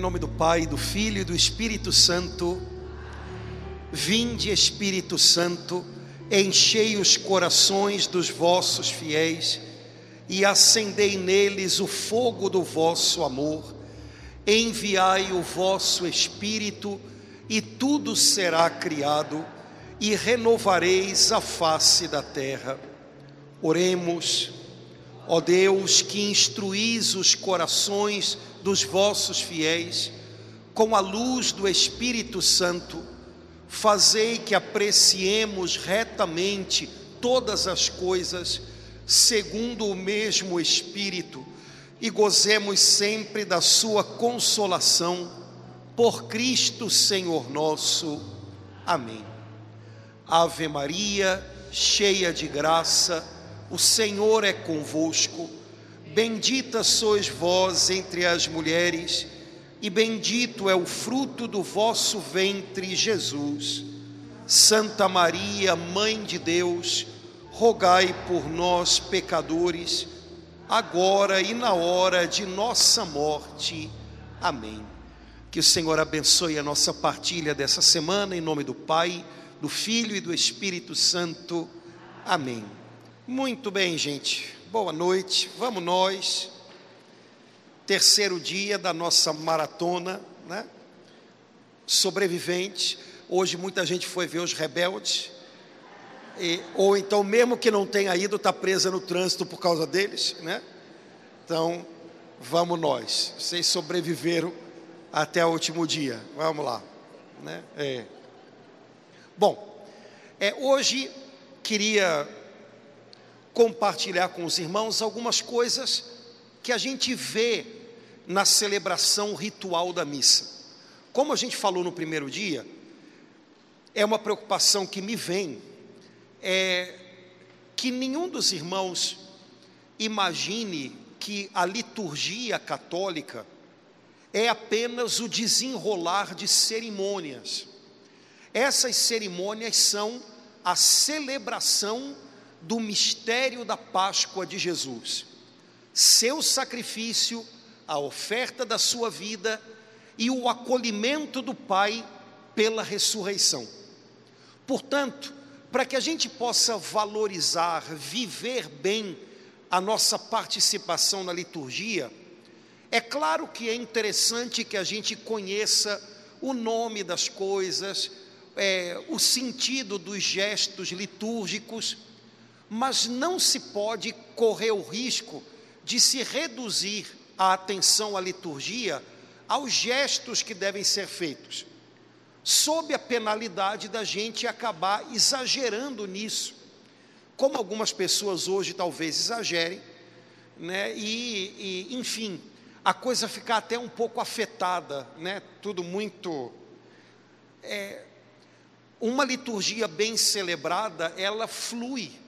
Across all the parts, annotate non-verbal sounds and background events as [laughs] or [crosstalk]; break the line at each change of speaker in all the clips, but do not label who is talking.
Em nome do Pai, do Filho e do Espírito Santo. Vinde, Espírito Santo, enchei os corações dos vossos fiéis e acendei neles o fogo do vosso amor. Enviai o vosso Espírito e tudo será criado e renovareis a face da terra. Oremos, ó Deus, que instruís os corações dos vossos fiéis com a luz do Espírito Santo, fazei que apreciemos retamente todas as coisas, segundo o mesmo Espírito, e gozemos sempre da Sua consolação, por Cristo Senhor nosso. Amém. Ave Maria, cheia de graça, o Senhor é convosco. Bendita sois vós entre as mulheres, e bendito é o fruto do vosso ventre, Jesus. Santa Maria, Mãe de Deus, rogai por nós, pecadores, agora e na hora de nossa morte. Amém. Que o Senhor abençoe a nossa partilha dessa semana, em nome do Pai, do Filho e do Espírito Santo. Amém. Muito bem, gente. Boa noite, vamos nós. Terceiro dia da nossa maratona, né? Sobrevivente. Hoje muita gente foi ver os rebeldes. E, ou então, mesmo que não tenha ido, está presa no trânsito por causa deles, né? Então, vamos nós. Vocês sobreviveram até o último dia. Vamos lá, né? É. Bom, é, hoje queria compartilhar com os irmãos algumas coisas que a gente vê na celebração ritual da missa. Como a gente falou no primeiro dia, é uma preocupação que me vem, é que nenhum dos irmãos imagine que a liturgia católica é apenas o desenrolar de cerimônias. Essas cerimônias são a celebração do mistério da Páscoa de Jesus. Seu sacrifício, a oferta da sua vida e o acolhimento do Pai pela ressurreição. Portanto, para que a gente possa valorizar, viver bem a nossa participação na liturgia, é claro que é interessante que a gente conheça o nome das coisas, é, o sentido dos gestos litúrgicos, mas não se pode correr o risco de se reduzir a atenção à liturgia aos gestos que devem ser feitos, sob a penalidade da gente acabar exagerando nisso, como algumas pessoas hoje talvez exagerem, né? E, e enfim, a coisa ficar até um pouco afetada, né? Tudo muito é, uma liturgia bem celebrada, ela flui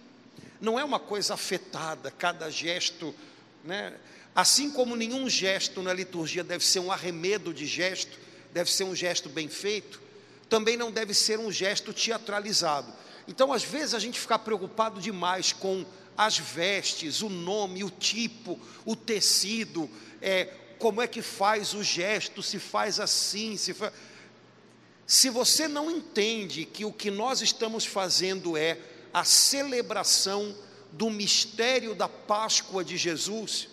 não é uma coisa afetada, cada gesto, né? Assim como nenhum gesto na liturgia deve ser um arremedo de gesto, deve ser um gesto bem feito, também não deve ser um gesto teatralizado. Então, às vezes, a gente fica preocupado demais com as vestes, o nome, o tipo, o tecido, é, como é que faz o gesto, se faz assim, se faz... Se você não entende que o que nós estamos fazendo é a celebração do mistério da Páscoa de Jesus,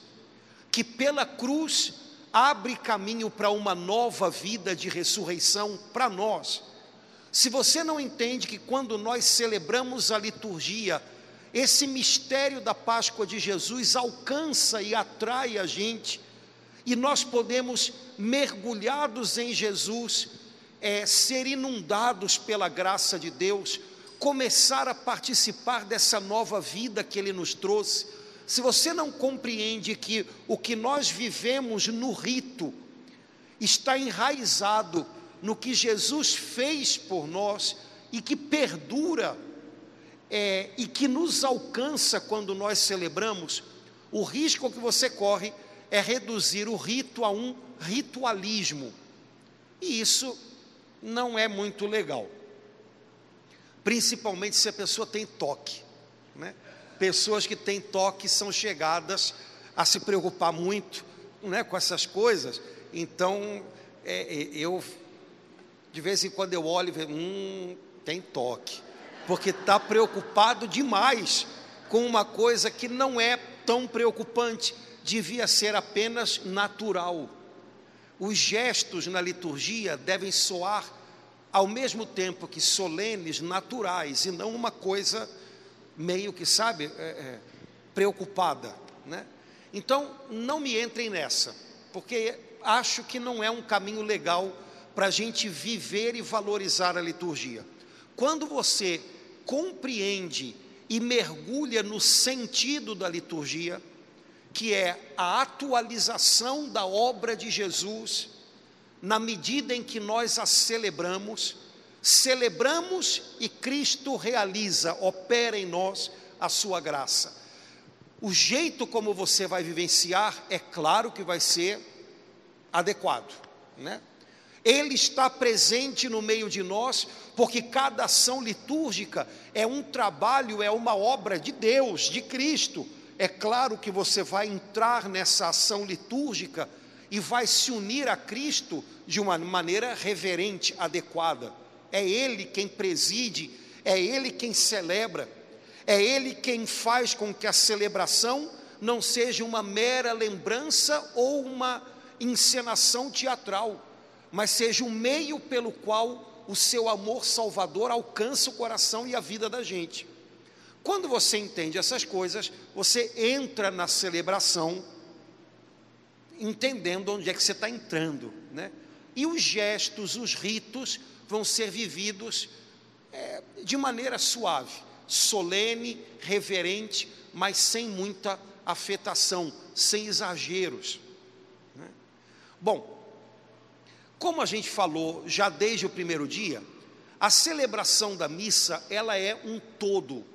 que pela cruz abre caminho para uma nova vida de ressurreição para nós. Se você não entende que quando nós celebramos a liturgia, esse mistério da Páscoa de Jesus alcança e atrai a gente, e nós podemos, mergulhados em Jesus, é, ser inundados pela graça de Deus, começar a participar dessa nova vida que Ele nos trouxe, se você não compreende que o que nós vivemos no rito está enraizado no que Jesus fez por nós e que perdura é, e que nos alcança quando nós celebramos, o risco que você corre é reduzir o rito a um ritualismo. E isso não é muito legal principalmente se a pessoa tem toque. Né? Pessoas que têm toque são chegadas a se preocupar muito né, com essas coisas, então é, é, eu, de vez em quando eu olho e vejo, hum, tem toque, porque está preocupado demais com uma coisa que não é tão preocupante, devia ser apenas natural. Os gestos na liturgia devem soar ao mesmo tempo que solenes, naturais, e não uma coisa meio que, sabe, é, é, preocupada. Né? Então, não me entrem nessa, porque acho que não é um caminho legal para a gente viver e valorizar a liturgia. Quando você compreende e mergulha no sentido da liturgia, que é a atualização da obra de Jesus, na medida em que nós a celebramos, celebramos e Cristo realiza, opera em nós a sua graça. O jeito como você vai vivenciar, é claro que vai ser adequado, né? Ele está presente no meio de nós, porque cada ação litúrgica é um trabalho, é uma obra de Deus, de Cristo. É claro que você vai entrar nessa ação litúrgica e vai se unir a Cristo de uma maneira reverente, adequada. É Ele quem preside, é Ele quem celebra, é Ele quem faz com que a celebração não seja uma mera lembrança ou uma encenação teatral mas seja um meio pelo qual o seu amor salvador alcança o coração e a vida da gente. Quando você entende essas coisas, você entra na celebração entendendo onde é que você está entrando, né? E os gestos, os ritos vão ser vividos é, de maneira suave, solene, reverente, mas sem muita afetação, sem exageros. Né? Bom, como a gente falou já desde o primeiro dia, a celebração da missa, ela é um todo.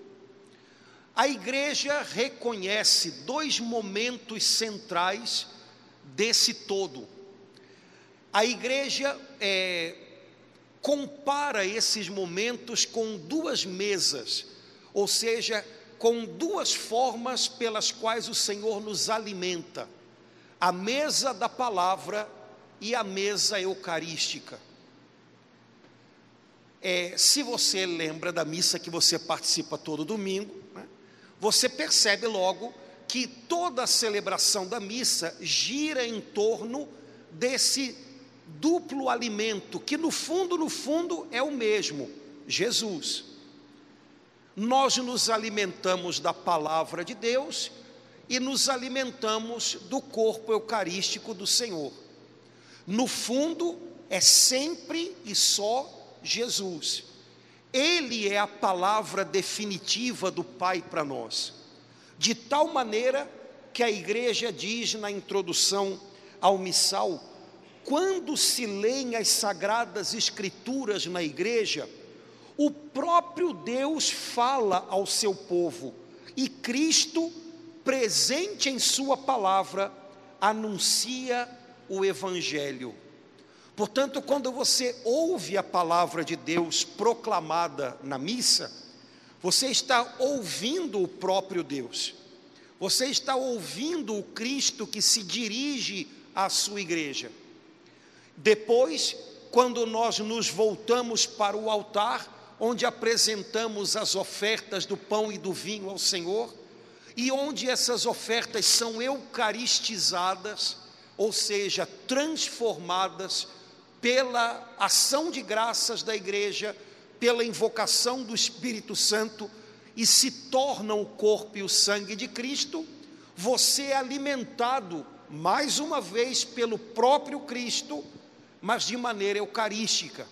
A igreja reconhece dois momentos centrais desse todo. A igreja é, compara esses momentos com duas mesas, ou seja, com duas formas pelas quais o Senhor nos alimenta: a mesa da palavra e a mesa eucarística. É, se você lembra da missa que você participa todo domingo, né, você percebe logo que toda a celebração da missa gira em torno desse duplo alimento, que no fundo, no fundo é o mesmo, Jesus. Nós nos alimentamos da palavra de Deus e nos alimentamos do corpo eucarístico do Senhor. No fundo, é sempre e só Jesus. Ele é a palavra definitiva do Pai para nós. De tal maneira que a igreja diz na introdução ao missal, quando se leem as sagradas escrituras na igreja, o próprio Deus fala ao seu povo e Cristo, presente em Sua palavra, anuncia o Evangelho. Portanto, quando você ouve a palavra de Deus proclamada na missa, você está ouvindo o próprio Deus, você está ouvindo o Cristo que se dirige à sua igreja. Depois, quando nós nos voltamos para o altar, onde apresentamos as ofertas do pão e do vinho ao Senhor, e onde essas ofertas são eucaristizadas, ou seja, transformadas pela ação de graças da igreja, pela invocação do Espírito Santo e se tornam o corpo e o sangue de Cristo, você é alimentado mais uma vez pelo próprio Cristo, mas de maneira eucarística.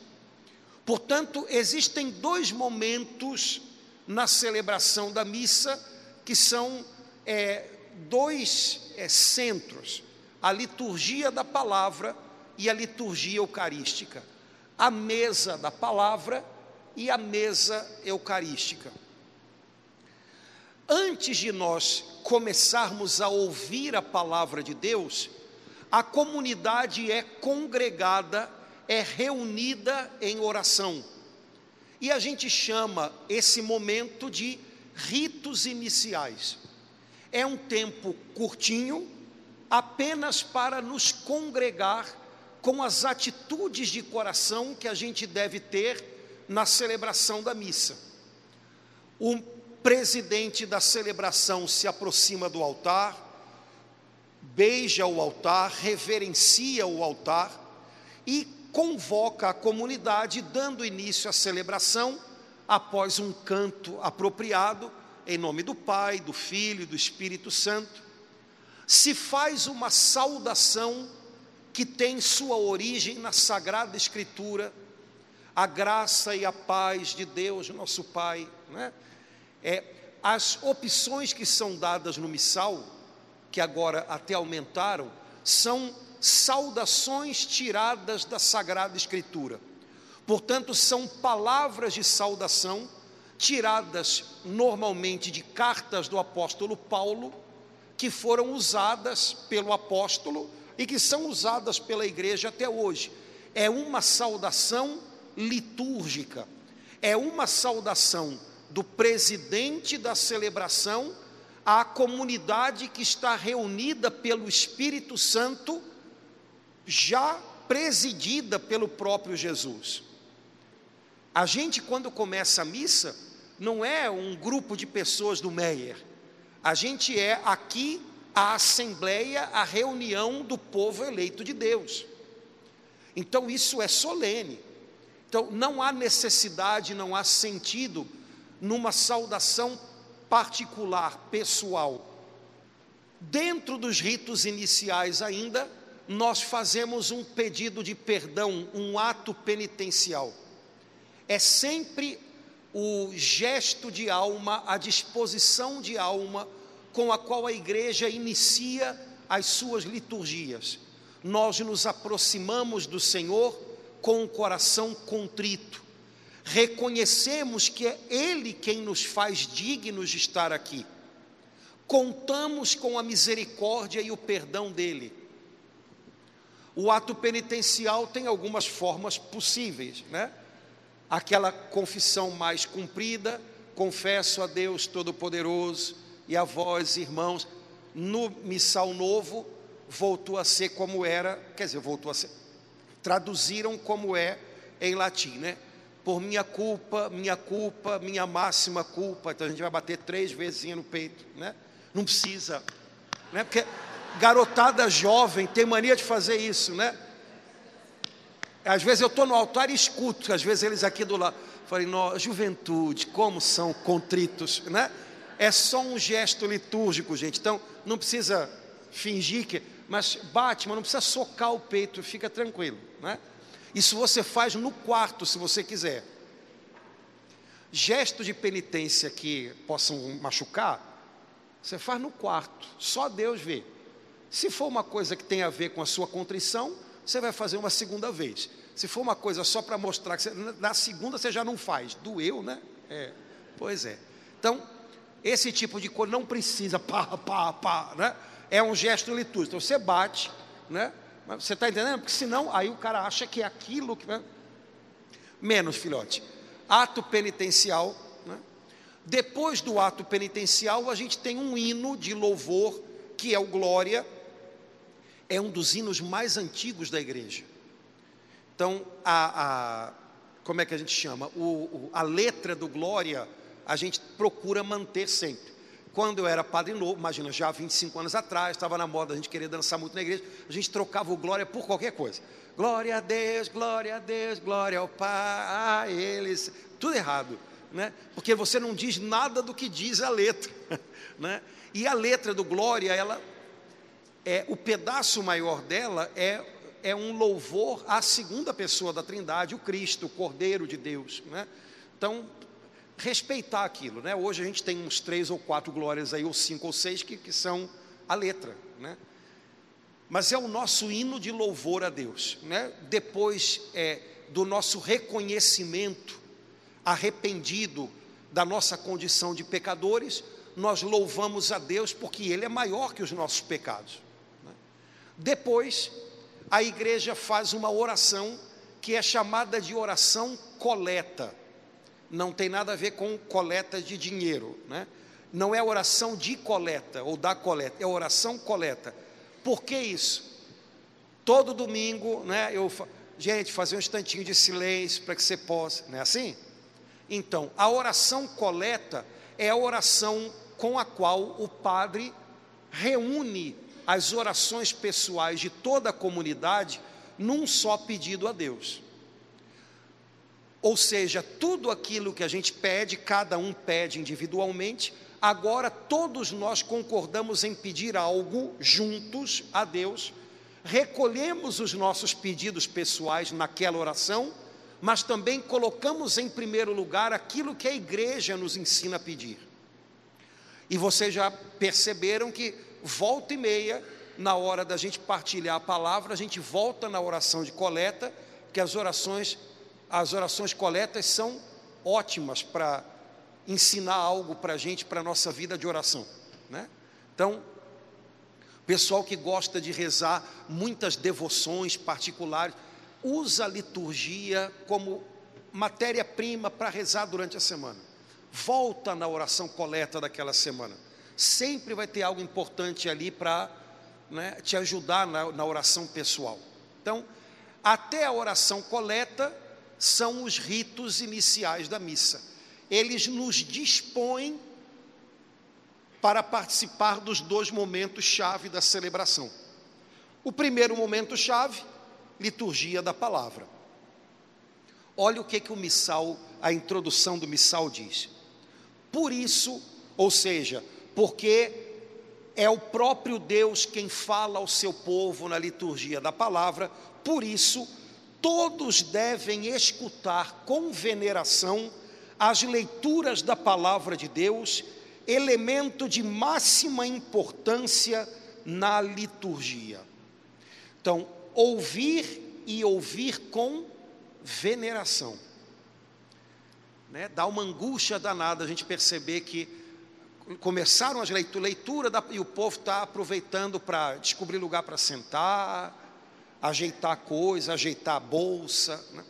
Portanto, existem dois momentos na celebração da missa que são é, dois é, centros a liturgia da palavra e a liturgia eucarística, a mesa da palavra e a mesa eucarística. Antes de nós começarmos a ouvir a palavra de Deus, a comunidade é congregada, é reunida em oração. E a gente chama esse momento de ritos iniciais. É um tempo curtinho, apenas para nos congregar com as atitudes de coração que a gente deve ter na celebração da missa. O presidente da celebração se aproxima do altar, beija o altar, reverencia o altar e convoca a comunidade, dando início à celebração após um canto apropriado, em nome do Pai, do Filho e do Espírito Santo. Se faz uma saudação que tem sua origem na Sagrada Escritura, a graça e a paz de Deus, nosso Pai. Né? É, as opções que são dadas no missal, que agora até aumentaram, são saudações tiradas da Sagrada Escritura. Portanto, são palavras de saudação tiradas normalmente de cartas do apóstolo Paulo, que foram usadas pelo apóstolo e que são usadas pela igreja até hoje. É uma saudação litúrgica, é uma saudação do presidente da celebração à comunidade que está reunida pelo Espírito Santo, já presidida pelo próprio Jesus. A gente, quando começa a missa, não é um grupo de pessoas do Meyer, a gente é aqui a assembleia, a reunião do povo eleito de Deus. Então isso é solene. Então não há necessidade, não há sentido numa saudação particular, pessoal. Dentro dos ritos iniciais ainda, nós fazemos um pedido de perdão, um ato penitencial. É sempre o gesto de alma, a disposição de alma com a qual a igreja inicia as suas liturgias. Nós nos aproximamos do Senhor com o coração contrito. Reconhecemos que é Ele quem nos faz dignos de estar aqui. Contamos com a misericórdia e o perdão dele. O ato penitencial tem algumas formas possíveis, né? Aquela confissão mais cumprida, confesso a Deus Todo-Poderoso, e a vós, irmãos, no missal novo, voltou a ser como era, quer dizer, voltou a ser, traduziram como é em latim, né? Por minha culpa, minha culpa, minha máxima culpa. Então a gente vai bater três vezes no peito, né? Não precisa, né? Porque garotada jovem tem mania de fazer isso, né? Às vezes eu estou no altar e escuto, às vezes eles aqui do lado. Falei, juventude, como são contritos, né? é só um gesto litúrgico, gente. Então, não precisa fingir que. Mas bate, mas não precisa socar o peito, fica tranquilo. Né? Isso você faz no quarto, se você quiser. Gesto de penitência que possam machucar, você faz no quarto, só Deus vê. Se for uma coisa que tem a ver com a sua contrição, você vai fazer uma segunda vez. Se for uma coisa só para mostrar que você, na segunda você já não faz, doeu, né? É, pois é. Então, esse tipo de coisa não precisa [laughs] pá, pá, pá, né? É um gesto litúrgico. Então você bate, né? Você está entendendo? Porque senão aí o cara acha que é aquilo que. Menos, filhote. Ato penitencial. Né? Depois do ato penitencial, a gente tem um hino de louvor, que é o Glória. É um dos hinos mais antigos da igreja. Então, a, a como é que a gente chama? O, o, a letra do Glória a gente procura manter sempre. Quando eu era padre novo, imagina, já 25 anos atrás, estava na moda a gente querer dançar muito na igreja, a gente trocava o glória por qualquer coisa. Glória a Deus, glória a Deus, glória ao Pai, a eles. Tudo errado, né? Porque você não diz nada do que diz a letra, [laughs] né? E a letra do glória, ela é o pedaço maior dela é é um louvor à segunda pessoa da Trindade, o Cristo, o Cordeiro de Deus, né? Então, respeitar aquilo. Né? Hoje a gente tem uns três ou quatro glórias aí, ou cinco ou seis, que, que são a letra. Né? Mas é o nosso hino de louvor a Deus. Né? Depois é, do nosso reconhecimento arrependido da nossa condição de pecadores, nós louvamos a Deus porque Ele é maior que os nossos pecados. Né? Depois, a igreja faz uma oração que é chamada de oração coleta não tem nada a ver com coleta de dinheiro, né? Não é oração de coleta ou da coleta, é oração coleta. Por que isso? Todo domingo, né, eu gente, fazer um instantinho de silêncio para que você possa, não é assim? Então, a oração coleta é a oração com a qual o padre reúne as orações pessoais de toda a comunidade num só pedido a Deus. Ou seja, tudo aquilo que a gente pede, cada um pede individualmente, agora todos nós concordamos em pedir algo juntos a Deus, recolhemos os nossos pedidos pessoais naquela oração, mas também colocamos em primeiro lugar aquilo que a igreja nos ensina a pedir. E vocês já perceberam que volta e meia, na hora da gente partilhar a palavra, a gente volta na oração de coleta, que as orações as orações coletas são ótimas para ensinar algo para a gente, para a nossa vida de oração. Né? Então, pessoal que gosta de rezar muitas devoções particulares, usa a liturgia como matéria-prima para rezar durante a semana. Volta na oração coleta daquela semana. Sempre vai ter algo importante ali para né, te ajudar na, na oração pessoal. Então, até a oração coleta, são os ritos iniciais da missa. Eles nos dispõem para participar dos dois momentos chave da celebração. O primeiro momento chave, liturgia da palavra. Olha o que que o missal, a introdução do missal diz. Por isso, ou seja, porque é o próprio Deus quem fala ao seu povo na liturgia da palavra, por isso todos devem escutar com veneração as leituras da palavra de Deus, elemento de máxima importância na liturgia. Então, ouvir e ouvir com veneração. Né? Dá uma angústia danada a gente perceber que começaram as leituras leitura da, e o povo está aproveitando para descobrir lugar para sentar, ajeitar coisa, ajeitar a bolsa. Né?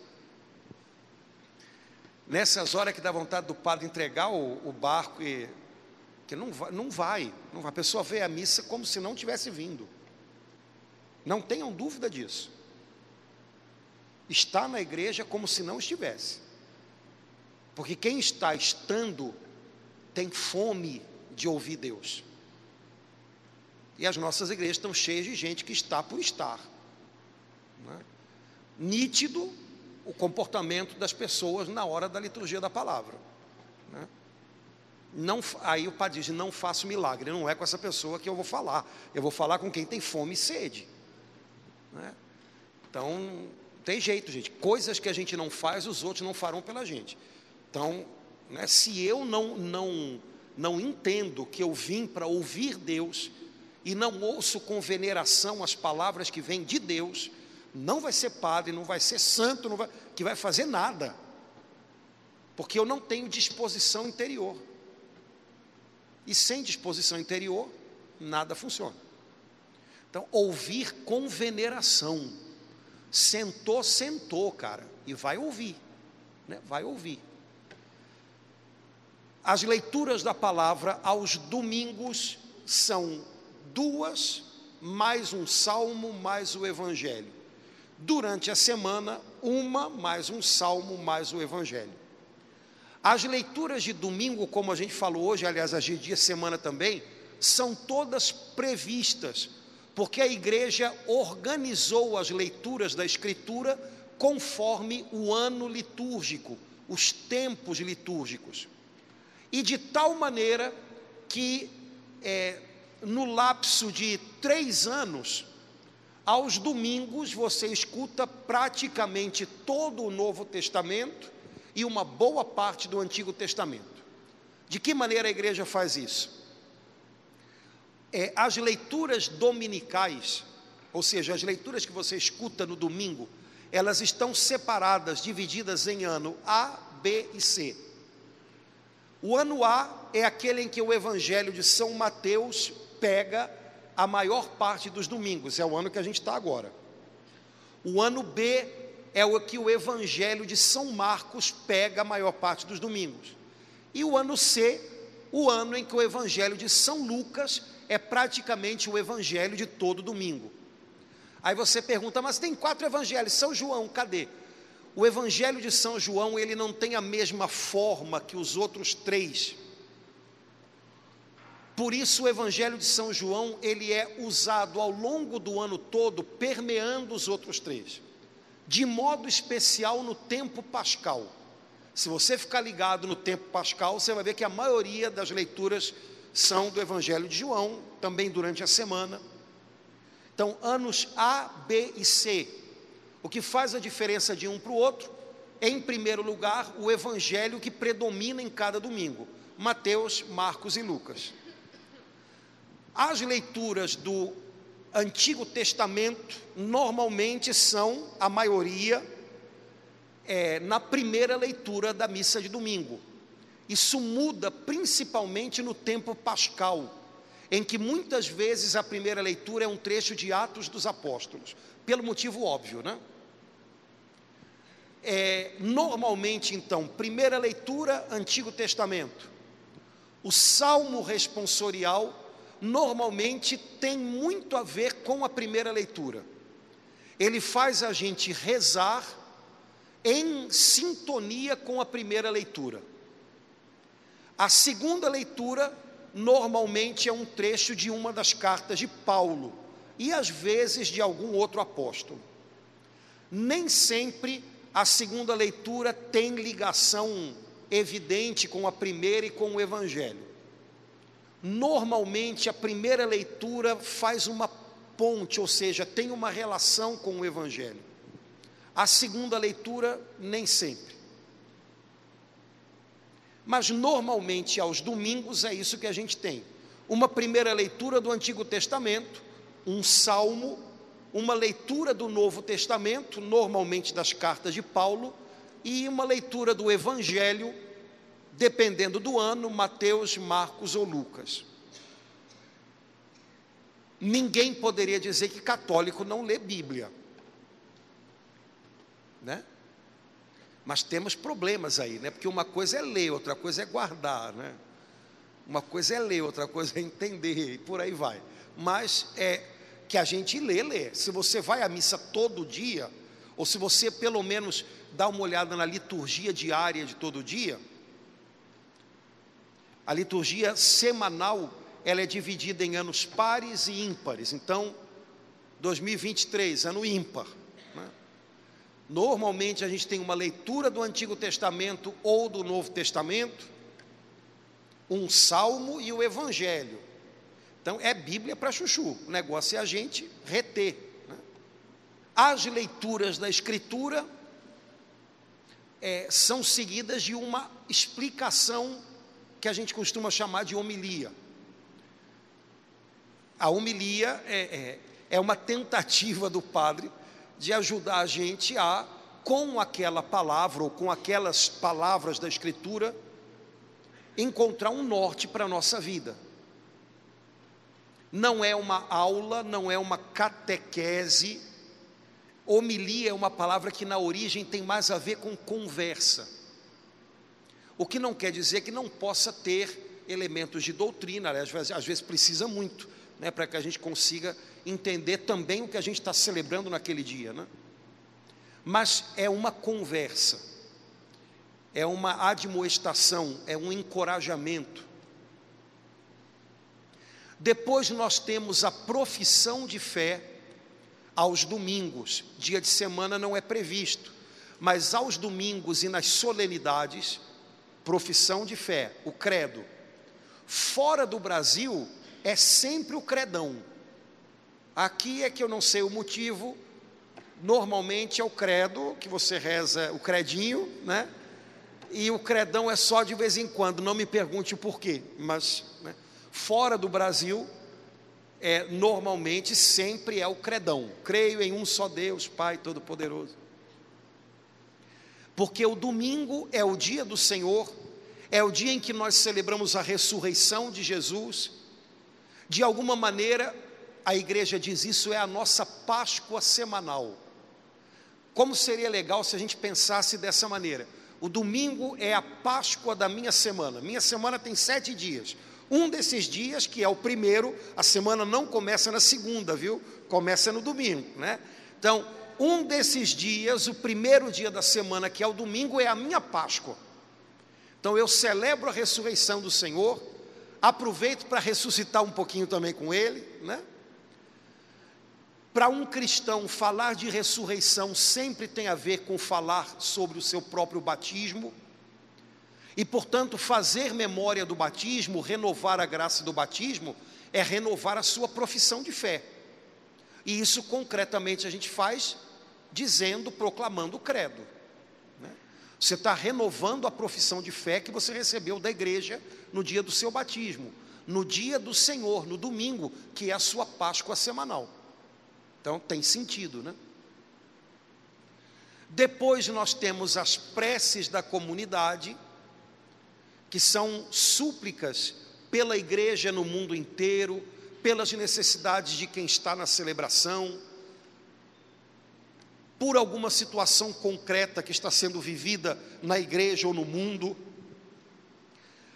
Nessas horas que dá vontade do padre entregar o, o barco e que não vai, não vai, não vai. A pessoa vê a missa como se não tivesse vindo. Não tenham dúvida disso. Está na igreja como se não estivesse. Porque quem está estando tem fome de ouvir Deus. E as nossas igrejas estão cheias de gente que está por estar né? nítido o comportamento das pessoas na hora da liturgia da palavra. Né? Não, aí o padre diz: não faço milagre, não é com essa pessoa que eu vou falar, eu vou falar com quem tem fome e sede. Né? Então, tem jeito, gente. Coisas que a gente não faz, os outros não farão pela gente. Então, né, se eu não, não, não entendo que eu vim para ouvir Deus e não ouço com veneração as palavras que vêm de Deus, não vai ser padre, não vai ser santo, não vai, que vai fazer nada, porque eu não tenho disposição interior. E sem disposição interior, nada funciona. Então, ouvir com veneração. Sentou, sentou, cara, e vai ouvir, né? vai ouvir. As leituras da palavra aos domingos são duas, mais um salmo, mais o evangelho durante a semana, uma mais um salmo mais o evangelho. As leituras de domingo, como a gente falou hoje, aliás, as de dia semana também, são todas previstas, porque a igreja organizou as leituras da Escritura conforme o ano litúrgico, os tempos litúrgicos. E de tal maneira que, é, no lapso de três anos, aos domingos você escuta praticamente todo o Novo Testamento e uma boa parte do Antigo Testamento. De que maneira a igreja faz isso? É, as leituras dominicais, ou seja, as leituras que você escuta no domingo, elas estão separadas, divididas em ano A, B e C. O ano A é aquele em que o Evangelho de São Mateus pega a maior parte dos domingos, é o ano que a gente está agora. O ano B é o que o Evangelho de São Marcos pega a maior parte dos domingos. E o ano C, o ano em que o Evangelho de São Lucas é praticamente o Evangelho de todo domingo. Aí você pergunta, mas tem quatro evangelhos, São João, cadê? O evangelho de São João, ele não tem a mesma forma que os outros três. Por isso o evangelho de São João, ele é usado ao longo do ano todo, permeando os outros três. De modo especial no tempo pascal. Se você ficar ligado no tempo pascal, você vai ver que a maioria das leituras são do evangelho de João, também durante a semana. Então, anos A, B e C. O que faz a diferença de um para o outro? Em primeiro lugar, o evangelho que predomina em cada domingo: Mateus, Marcos e Lucas. As leituras do Antigo Testamento normalmente são, a maioria, é, na primeira leitura da missa de domingo. Isso muda principalmente no tempo pascal em que muitas vezes a primeira leitura é um trecho de Atos dos Apóstolos, pelo motivo óbvio, né? É, normalmente, então, primeira leitura, Antigo Testamento. O salmo responsorial normalmente tem muito a ver com a primeira leitura. Ele faz a gente rezar em sintonia com a primeira leitura. A segunda leitura normalmente é um trecho de uma das cartas de Paulo e às vezes de algum outro apóstolo. Nem sempre a segunda leitura tem ligação evidente com a primeira e com o evangelho. Normalmente a primeira leitura faz uma ponte, ou seja, tem uma relação com o evangelho. A segunda leitura nem sempre. Mas normalmente aos domingos é isso que a gente tem: uma primeira leitura do Antigo Testamento, um salmo, uma leitura do Novo Testamento, normalmente das cartas de Paulo, e uma leitura do Evangelho, dependendo do ano, Mateus, Marcos ou Lucas. Ninguém poderia dizer que católico não lê Bíblia. Né? Mas temos problemas aí, né? Porque uma coisa é ler, outra coisa é guardar, né? Uma coisa é ler, outra coisa é entender, e por aí vai. Mas é que a gente lê, lê. Se você vai à missa todo dia, ou se você pelo menos dá uma olhada na liturgia diária de todo dia, a liturgia semanal ela é dividida em anos pares e ímpares. Então, 2023, ano ímpar. Normalmente a gente tem uma leitura do Antigo Testamento ou do Novo Testamento, um salmo e o Evangelho. Então é Bíblia para chuchu, o negócio é a gente reter. Né? As leituras da Escritura é, são seguidas de uma explicação que a gente costuma chamar de homilia. A homilia é, é, é uma tentativa do padre de ajudar a gente a, com aquela palavra ou com aquelas palavras da Escritura, encontrar um norte para a nossa vida. Não é uma aula, não é uma catequese. Homilia é uma palavra que na origem tem mais a ver com conversa. O que não quer dizer que não possa ter elementos de doutrina, às vezes, precisa muito, né, para que a gente consiga entender também o que a gente está celebrando naquele dia, né? Mas é uma conversa, é uma admoestação, é um encorajamento. Depois nós temos a profissão de fé aos domingos, dia de semana não é previsto, mas aos domingos e nas solenidades, profissão de fé, o credo. Fora do Brasil é sempre o credão. Aqui é que eu não sei o motivo, normalmente é o credo, que você reza o credinho, né? E o credão é só de vez em quando, não me pergunte o porquê, mas né? fora do Brasil, é, normalmente sempre é o credão. Creio em um só Deus, Pai Todo-Poderoso. Porque o domingo é o dia do Senhor, é o dia em que nós celebramos a ressurreição de Jesus. De alguma maneira, a igreja diz isso é a nossa Páscoa semanal. Como seria legal se a gente pensasse dessa maneira? O domingo é a Páscoa da minha semana. Minha semana tem sete dias. Um desses dias, que é o primeiro, a semana não começa na segunda, viu? Começa no domingo, né? Então, um desses dias, o primeiro dia da semana, que é o domingo, é a minha Páscoa. Então eu celebro a ressurreição do Senhor, aproveito para ressuscitar um pouquinho também com Ele, né? Para um cristão, falar de ressurreição sempre tem a ver com falar sobre o seu próprio batismo, e portanto, fazer memória do batismo, renovar a graça do batismo, é renovar a sua profissão de fé. E isso concretamente a gente faz dizendo, proclamando o credo. Né? Você está renovando a profissão de fé que você recebeu da igreja no dia do seu batismo, no dia do Senhor, no domingo, que é a sua Páscoa semanal. Então tem sentido, né? Depois nós temos as preces da comunidade, que são súplicas pela igreja no mundo inteiro, pelas necessidades de quem está na celebração, por alguma situação concreta que está sendo vivida na igreja ou no mundo.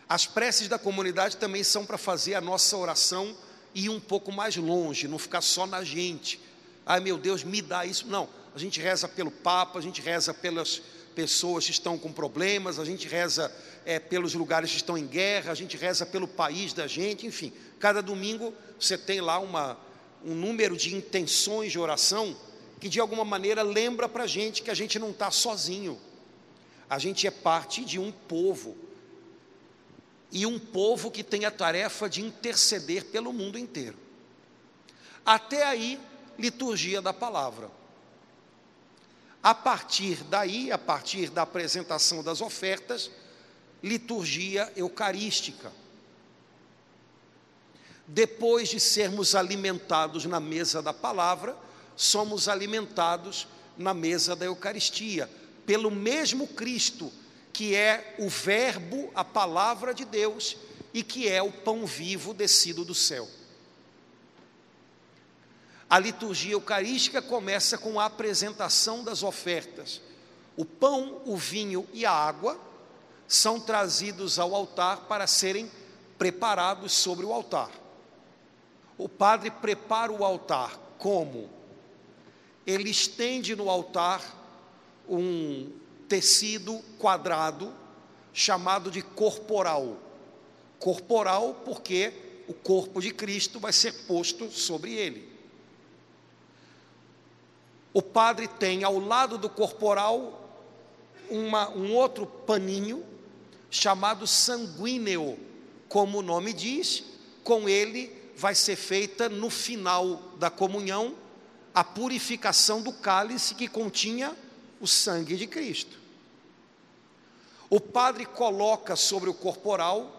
As preces da comunidade também são para fazer a nossa oração ir um pouco mais longe, não ficar só na gente, ai meu Deus, me dá isso. Não, a gente reza pelo Papa, a gente reza pelas pessoas que estão com problemas, a gente reza é, pelos lugares que estão em guerra, a gente reza pelo país da gente, enfim. Cada domingo você tem lá uma, um número de intenções de oração que de alguma maneira lembra para a gente que a gente não está sozinho, a gente é parte de um povo, e um povo que tem a tarefa de interceder pelo mundo inteiro. Até aí, liturgia da palavra. A partir daí, a partir da apresentação das ofertas, liturgia eucarística. Depois de sermos alimentados na mesa da palavra, somos alimentados na mesa da Eucaristia, pelo mesmo Cristo, que é o Verbo, a palavra de Deus, e que é o pão vivo descido do céu. A liturgia eucarística começa com a apresentação das ofertas. O pão, o vinho e a água são trazidos ao altar para serem preparados sobre o altar. O padre prepara o altar como? Ele estende no altar um tecido quadrado chamado de corporal. Corporal porque o corpo de Cristo vai ser posto sobre ele. O padre tem ao lado do corporal uma, um outro paninho chamado sanguíneo, como o nome diz, com ele vai ser feita no final da comunhão a purificação do cálice que continha o sangue de Cristo. O padre coloca sobre o corporal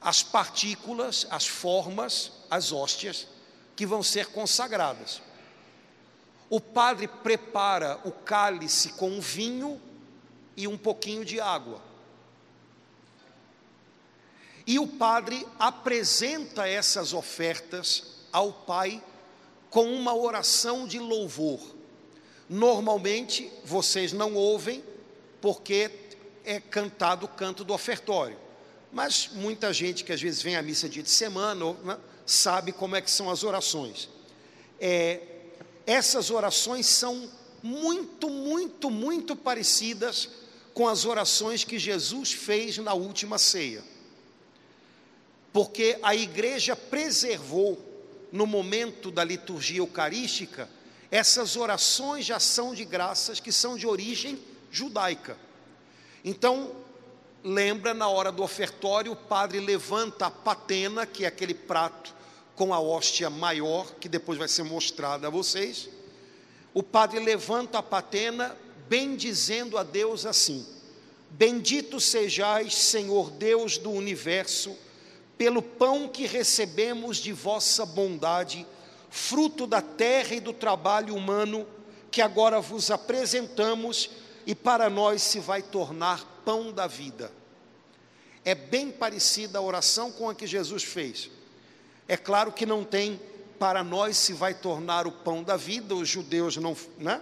as partículas, as formas, as hóstias que vão ser consagradas. O padre prepara o cálice com vinho e um pouquinho de água. E o padre apresenta essas ofertas ao Pai com uma oração de louvor. Normalmente vocês não ouvem porque é cantado o canto do ofertório. Mas muita gente que às vezes vem à missa dia de semana né, sabe como é que são as orações. É, essas orações são muito, muito, muito parecidas com as orações que Jesus fez na última ceia. Porque a igreja preservou, no momento da liturgia eucarística, essas orações de ação de graças que são de origem judaica. Então, lembra na hora do ofertório, o padre levanta a patena, que é aquele prato com a hóstia maior, que depois vai ser mostrada a vocês. O padre levanta a patena, bendizendo a Deus assim: Bendito sejais, Senhor Deus do universo, pelo pão que recebemos de vossa bondade, fruto da terra e do trabalho humano, que agora vos apresentamos e para nós se vai tornar pão da vida. É bem parecida a oração com a que Jesus fez. É claro que não tem para nós se vai tornar o pão da vida, os judeus não, né?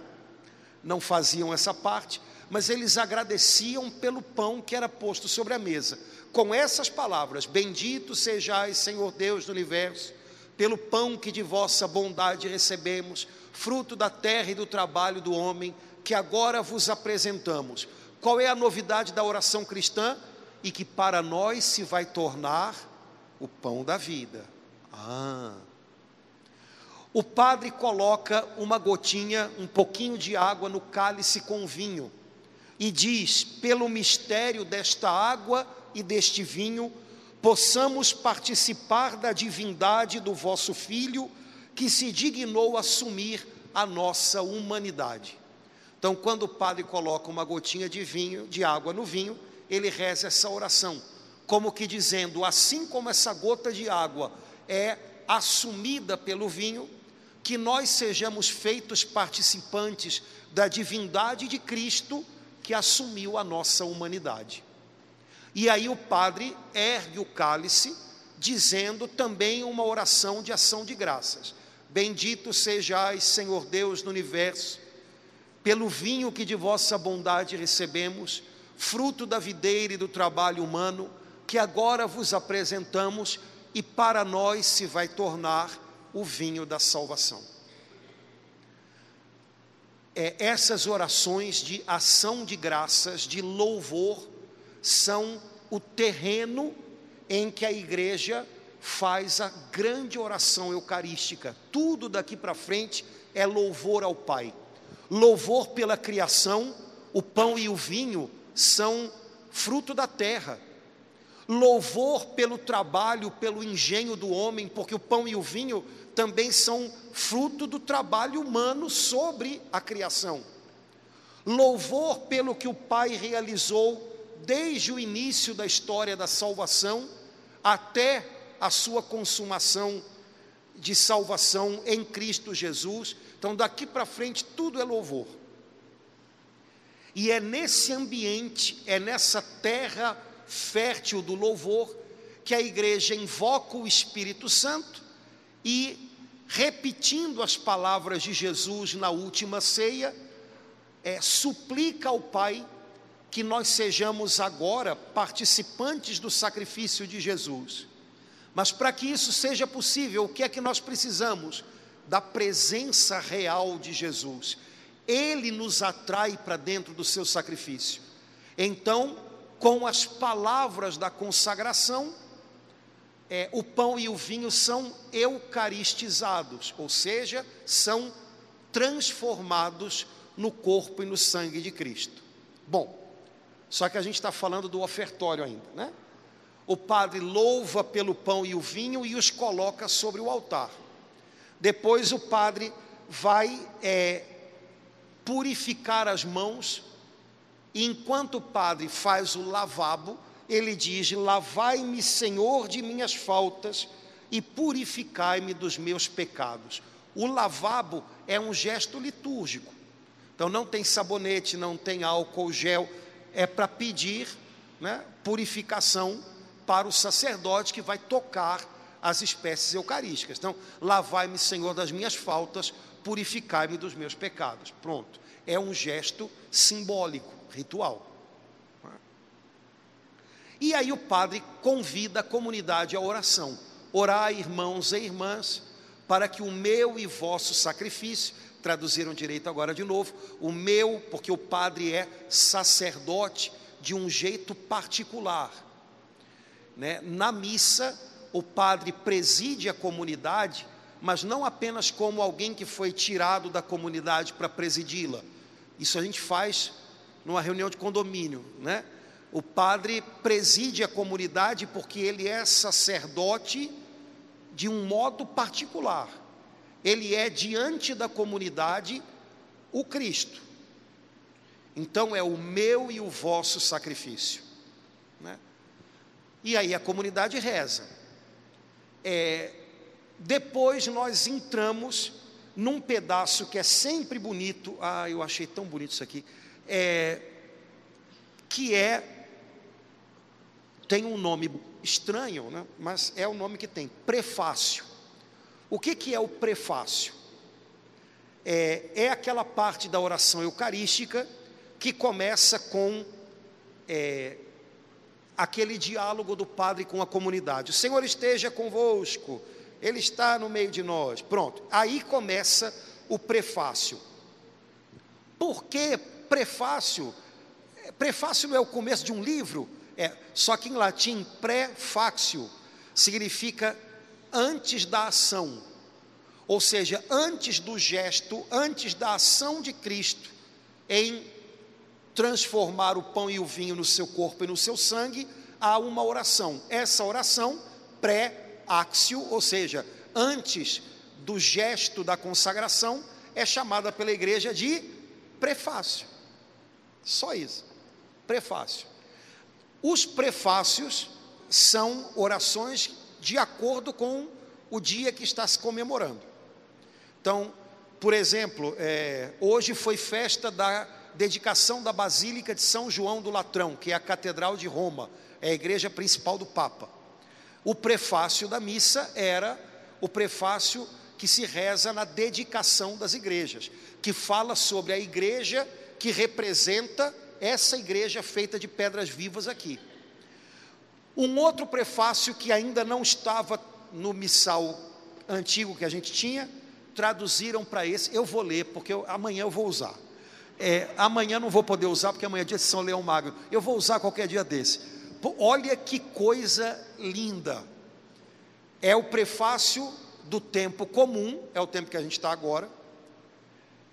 não faziam essa parte, mas eles agradeciam pelo pão que era posto sobre a mesa. Com essas palavras: Bendito sejais, Senhor Deus do universo, pelo pão que de vossa bondade recebemos, fruto da terra e do trabalho do homem, que agora vos apresentamos. Qual é a novidade da oração cristã? E que para nós se vai tornar o pão da vida. Ah. O padre coloca uma gotinha, um pouquinho de água no cálice com vinho e diz: pelo mistério desta água e deste vinho, possamos participar da divindade do vosso Filho, que se dignou assumir a nossa humanidade. Então, quando o padre coloca uma gotinha de vinho, de água no vinho, ele reza essa oração, como que dizendo: assim como essa gota de água é assumida pelo vinho, que nós sejamos feitos participantes da divindade de Cristo que assumiu a nossa humanidade. E aí o padre ergue o cálice, dizendo também uma oração de ação de graças. Bendito sejais, Senhor Deus do universo, pelo vinho que de vossa bondade recebemos, fruto da videira e do trabalho humano, que agora vos apresentamos e para nós se vai tornar o vinho da salvação. É, essas orações de ação de graças, de louvor, são o terreno em que a igreja faz a grande oração eucarística. Tudo daqui para frente é louvor ao Pai. Louvor pela criação, o pão e o vinho são fruto da terra. Louvor pelo trabalho, pelo engenho do homem, porque o pão e o vinho também são fruto do trabalho humano sobre a criação. Louvor pelo que o Pai realizou desde o início da história da salvação até a sua consumação de salvação em Cristo Jesus. Então, daqui para frente, tudo é louvor. E é nesse ambiente, é nessa terra fértil do louvor, que a igreja invoca o Espírito Santo e, repetindo as palavras de Jesus na última ceia, é, suplica ao Pai que nós sejamos agora participantes do sacrifício de Jesus. Mas para que isso seja possível, o que é que nós precisamos? Da presença real de Jesus. Ele nos atrai para dentro do seu sacrifício. Então, com as palavras da consagração, é, o pão e o vinho são eucaristizados, ou seja, são transformados no corpo e no sangue de Cristo. Bom, só que a gente está falando do ofertório ainda, né? O padre louva pelo pão e o vinho e os coloca sobre o altar. Depois o padre vai é, purificar as mãos, e enquanto o padre faz o lavabo, ele diz: Lavai-me, Senhor, de minhas faltas e purificai-me dos meus pecados. O lavabo é um gesto litúrgico. Então não tem sabonete, não tem álcool gel, é para pedir né, purificação para o sacerdote que vai tocar as espécies eucarísticas. Então, lavai-me, Senhor, das minhas faltas, purificai-me dos meus pecados. Pronto. É um gesto simbólico, ritual. E aí o padre convida a comunidade à oração. Orai, irmãos e irmãs, para que o meu e vosso sacrifício, traduziram direito agora de novo, o meu, porque o padre é sacerdote de um jeito particular. Né? Na missa, o padre preside a comunidade, mas não apenas como alguém que foi tirado da comunidade para presidi-la. Isso a gente faz numa reunião de condomínio, né? O padre preside a comunidade porque ele é sacerdote de um modo particular. Ele é diante da comunidade o Cristo. Então é o meu e o vosso sacrifício. Né? E aí a comunidade reza. É, depois nós entramos num pedaço que é sempre bonito. Ah, eu achei tão bonito isso aqui. É, que é tem um nome estranho, né? mas é o nome que tem, prefácio. O que, que é o prefácio? É, é aquela parte da oração eucarística que começa com é, aquele diálogo do padre com a comunidade. O Senhor esteja convosco, Ele está no meio de nós. Pronto, aí começa o prefácio. Por que prefácio? Prefácio não é o começo de um livro, é, só que em latim, prefácio significa antes da ação, ou seja, antes do gesto, antes da ação de Cristo em transformar o pão e o vinho no seu corpo e no seu sangue, há uma oração. Essa oração, pré-axio, ou seja, antes do gesto da consagração, é chamada pela igreja de prefácio. Só isso. Prefácio. Os prefácios são orações de acordo com o dia que está se comemorando. Então, por exemplo, é, hoje foi festa da dedicação da Basílica de São João do Latrão, que é a Catedral de Roma, é a igreja principal do Papa. O prefácio da missa era o prefácio que se reza na dedicação das igrejas, que fala sobre a igreja que representa essa igreja feita de pedras vivas aqui. Um outro prefácio que ainda não estava no missal antigo que a gente tinha, traduziram para esse. Eu vou ler, porque eu, amanhã eu vou usar. É, amanhã não vou poder usar, porque amanhã é dia de São Leão Magno. Eu vou usar qualquer dia desse. Pô, olha que coisa linda. É o prefácio do tempo comum, é o tempo que a gente está agora.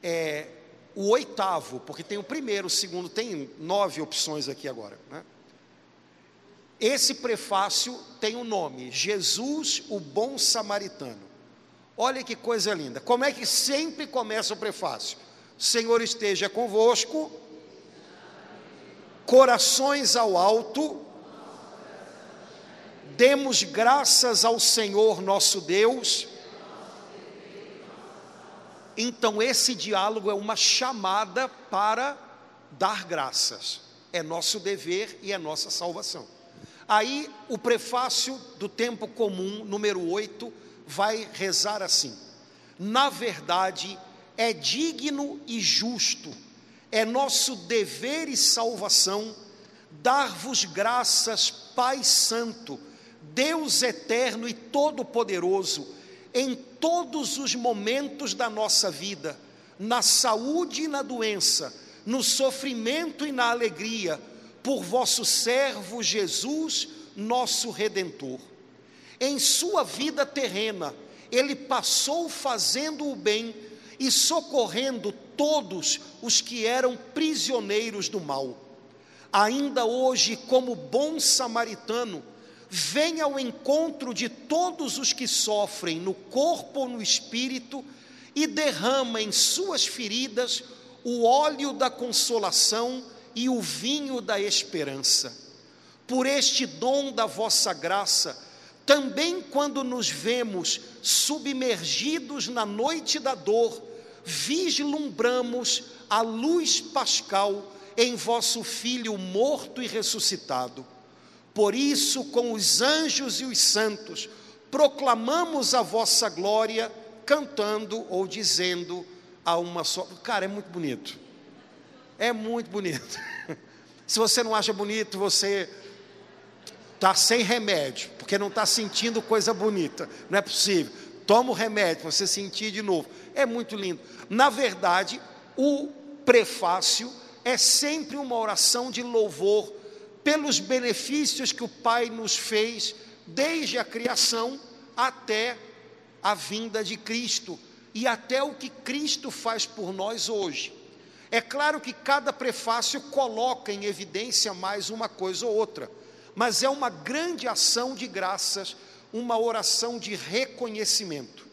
É o oitavo, porque tem o primeiro, o segundo, tem nove opções aqui agora. Né? Esse prefácio tem o um nome: Jesus, o Bom Samaritano. Olha que coisa linda. Como é que sempre começa o prefácio? Senhor esteja convosco, corações ao alto, demos graças ao Senhor nosso Deus. Então, esse diálogo é uma chamada para dar graças, é nosso dever e é nossa salvação. Aí, o prefácio do tempo comum, número 8, vai rezar assim: Na verdade, é digno e justo, é nosso dever e salvação dar-vos graças, Pai Santo, Deus eterno e todo-poderoso, em todos os momentos da nossa vida, na saúde e na doença, no sofrimento e na alegria, por vosso servo Jesus, nosso redentor. Em sua vida terrena, ele passou fazendo o bem e socorrendo todos os que eram prisioneiros do mal. Ainda hoje, como bom samaritano, vem ao encontro de todos os que sofrem no corpo ou no espírito e derrama em suas feridas o óleo da consolação e o vinho da esperança. Por este dom da vossa graça, também quando nos vemos submergidos na noite da dor, vislumbramos a luz pascal em vosso Filho morto e ressuscitado. Por isso, com os anjos e os santos, proclamamos a vossa glória, cantando ou dizendo a uma só. Cara, é muito bonito. É muito bonito. Se você não acha bonito, você está sem remédio, porque não está sentindo coisa bonita. Não é possível. Toma o remédio para você sentir de novo. É muito lindo. Na verdade, o prefácio é sempre uma oração de louvor pelos benefícios que o Pai nos fez desde a criação até a vinda de Cristo e até o que Cristo faz por nós hoje. É claro que cada prefácio coloca em evidência mais uma coisa ou outra, mas é uma grande ação de graças, uma oração de reconhecimento,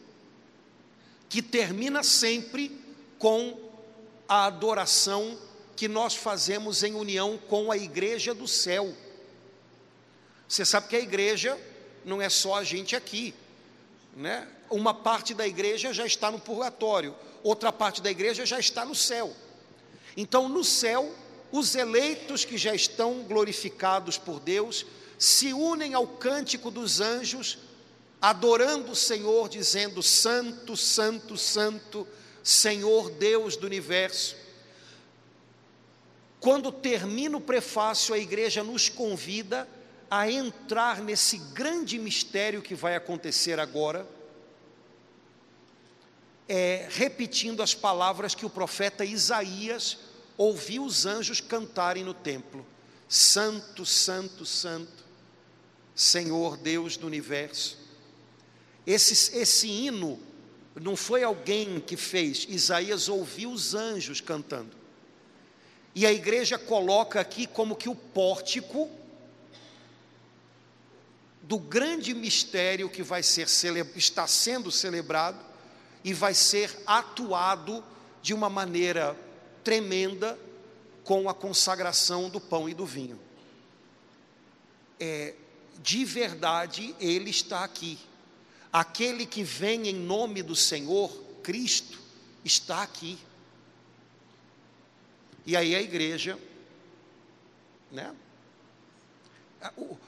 que termina sempre com a adoração que nós fazemos em união com a igreja do céu. Você sabe que a igreja não é só a gente aqui, né? Uma parte da igreja já está no purgatório, outra parte da igreja já está no céu. Então, no céu, os eleitos que já estão glorificados por Deus se unem ao cântico dos anjos, adorando o Senhor, dizendo: Santo, Santo, Santo, Senhor Deus do universo. Quando termina o prefácio, a igreja nos convida a entrar nesse grande mistério que vai acontecer agora, é, repetindo as palavras que o profeta Isaías ouviu os anjos cantarem no templo: Santo, Santo, Santo, Senhor Deus do universo. Esse, esse hino não foi alguém que fez, Isaías ouviu os anjos cantando. E a igreja coloca aqui como que o pórtico do grande mistério que vai ser está sendo celebrado e vai ser atuado de uma maneira tremenda com a consagração do pão e do vinho. É, de verdade, Ele está aqui. Aquele que vem em nome do Senhor, Cristo, está aqui. E aí a igreja, né? O,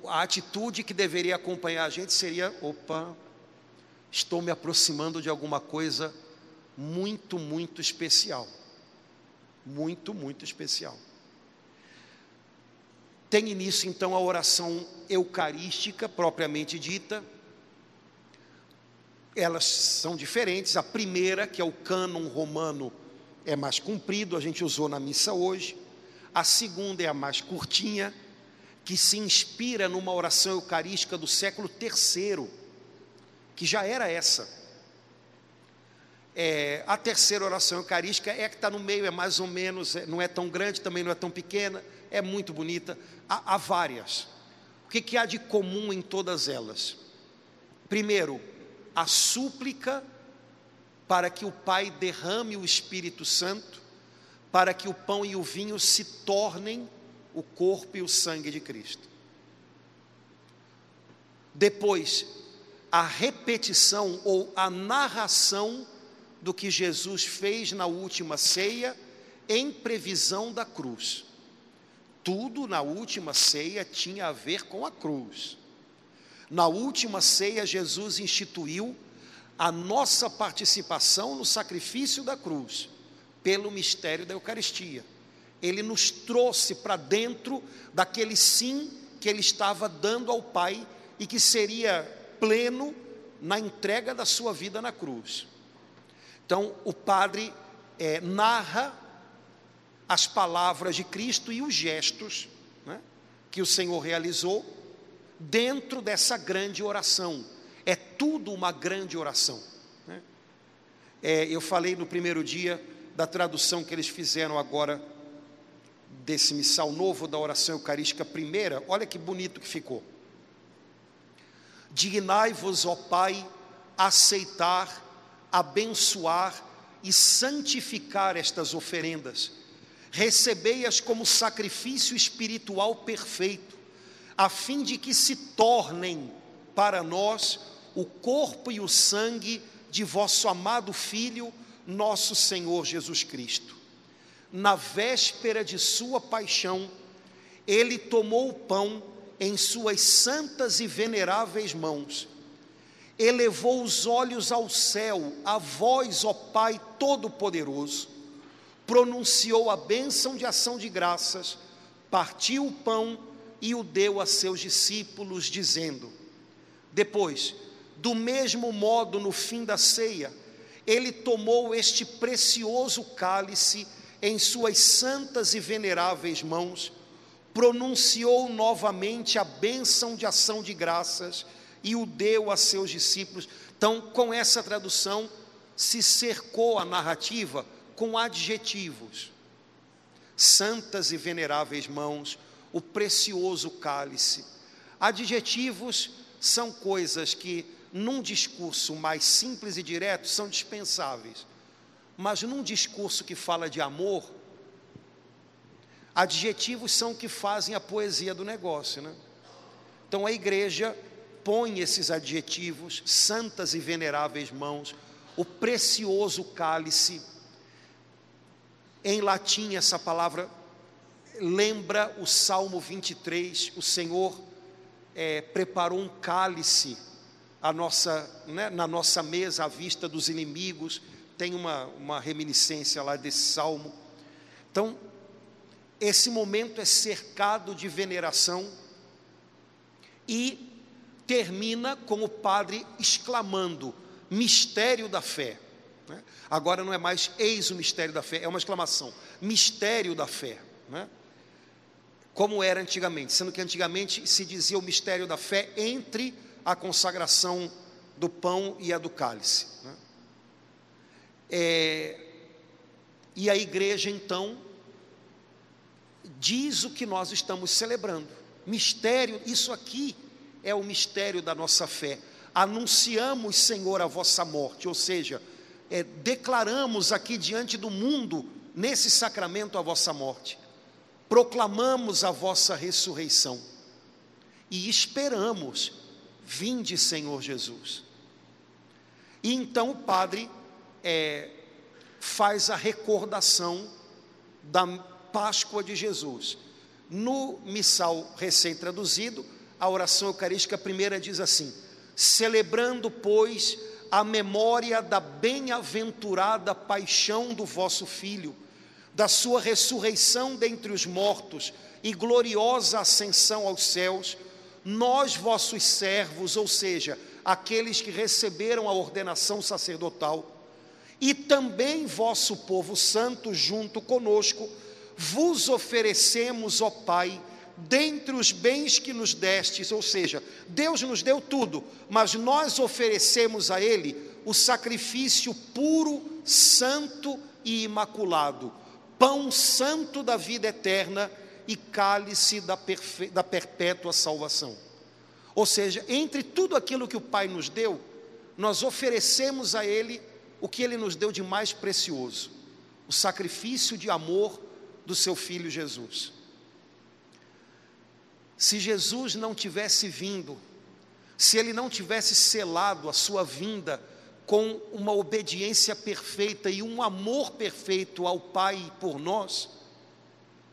o, a atitude que deveria acompanhar a gente seria: opa, estou me aproximando de alguma coisa muito, muito especial. Muito, muito especial. Tem início então a oração eucarística propriamente dita. Elas são diferentes. A primeira, que é o cânon romano, é mais comprido, a gente usou na missa hoje. A segunda é a mais curtinha, que se inspira numa oração eucarística do século III, que já era essa. É, a terceira oração eucarística é que está no meio, é mais ou menos, é, não é tão grande, também não é tão pequena, é muito bonita. Há, há várias. O que, que há de comum em todas elas? Primeiro, a súplica para que o Pai derrame o Espírito Santo, para que o pão e o vinho se tornem o corpo e o sangue de Cristo. Depois, a repetição ou a narração do que Jesus fez na última ceia, em previsão da cruz. Tudo na última ceia tinha a ver com a cruz. Na última ceia, Jesus instituiu a nossa participação no sacrifício da cruz, pelo mistério da Eucaristia ele nos trouxe para dentro daquele sim que ele estava dando ao Pai e que seria pleno na entrega da sua vida na cruz. Então, o padre é, narra as palavras de Cristo e os gestos né, que o Senhor realizou dentro dessa grande oração. É tudo uma grande oração. Né? É, eu falei no primeiro dia da tradução que eles fizeram agora desse missal novo da oração eucarística primeira, olha que bonito que ficou. Dignai-vos, ó Pai, aceitar, abençoar e santificar estas oferendas. Recebei-as como sacrifício espiritual perfeito, a fim de que se tornem para nós o corpo e o sangue de vosso amado Filho, nosso Senhor Jesus Cristo na véspera de sua paixão, ele tomou o pão em suas santas e veneráveis mãos, elevou os olhos ao céu, a voz, ó Pai Todo-Poderoso, pronunciou a bênção de ação de graças, partiu o pão e o deu a seus discípulos, dizendo: Depois, do mesmo modo, no fim da ceia, ele tomou este precioso cálice em suas santas e veneráveis mãos, pronunciou novamente a bênção de ação de graças e o deu a seus discípulos. Então, com essa tradução, se cercou a narrativa com adjetivos. Santas e veneráveis mãos, o precioso cálice. Adjetivos são coisas que, num discurso mais simples e direto, são dispensáveis. Mas num discurso que fala de amor, adjetivos são que fazem a poesia do negócio, né? Então a igreja põe esses adjetivos, santas e veneráveis mãos, o precioso cálice. Em latim, essa palavra lembra o Salmo 23, o Senhor é, preparou um cálice nossa, né, na nossa mesa à vista dos inimigos tem uma, uma reminiscência lá desse salmo. Então, esse momento é cercado de veneração e termina com o padre exclamando: mistério da fé. Né? Agora não é mais eis o mistério da fé, é uma exclamação: mistério da fé. Né? Como era antigamente, sendo que antigamente se dizia o mistério da fé entre a consagração do pão e a do cálice. Né? É, e a igreja então diz o que nós estamos celebrando. Mistério, isso aqui é o mistério da nossa fé. Anunciamos, Senhor, a vossa morte, ou seja, é, declaramos aqui diante do mundo, nesse sacramento, a vossa morte. Proclamamos a vossa ressurreição e esperamos, vinde, Senhor Jesus. E então o padre é, faz a recordação da Páscoa de Jesus. No missal recém-traduzido, a oração eucarística primeira diz assim: celebrando, pois, a memória da bem-aventurada paixão do vosso Filho, da sua ressurreição dentre os mortos e gloriosa ascensão aos céus, nós, vossos servos, ou seja, aqueles que receberam a ordenação sacerdotal, e também vosso povo santo junto conosco, vos oferecemos, ó Pai, dentre os bens que nos destes, ou seja, Deus nos deu tudo, mas nós oferecemos a Ele o sacrifício puro, santo e imaculado, pão santo da vida eterna e cálice da, da perpétua salvação. Ou seja, entre tudo aquilo que o Pai nos deu, nós oferecemos a Ele o que Ele nos deu de mais precioso: o sacrifício de amor do seu filho Jesus. Se Jesus não tivesse vindo, se ele não tivesse selado a sua vinda com uma obediência perfeita e um amor perfeito ao Pai por nós,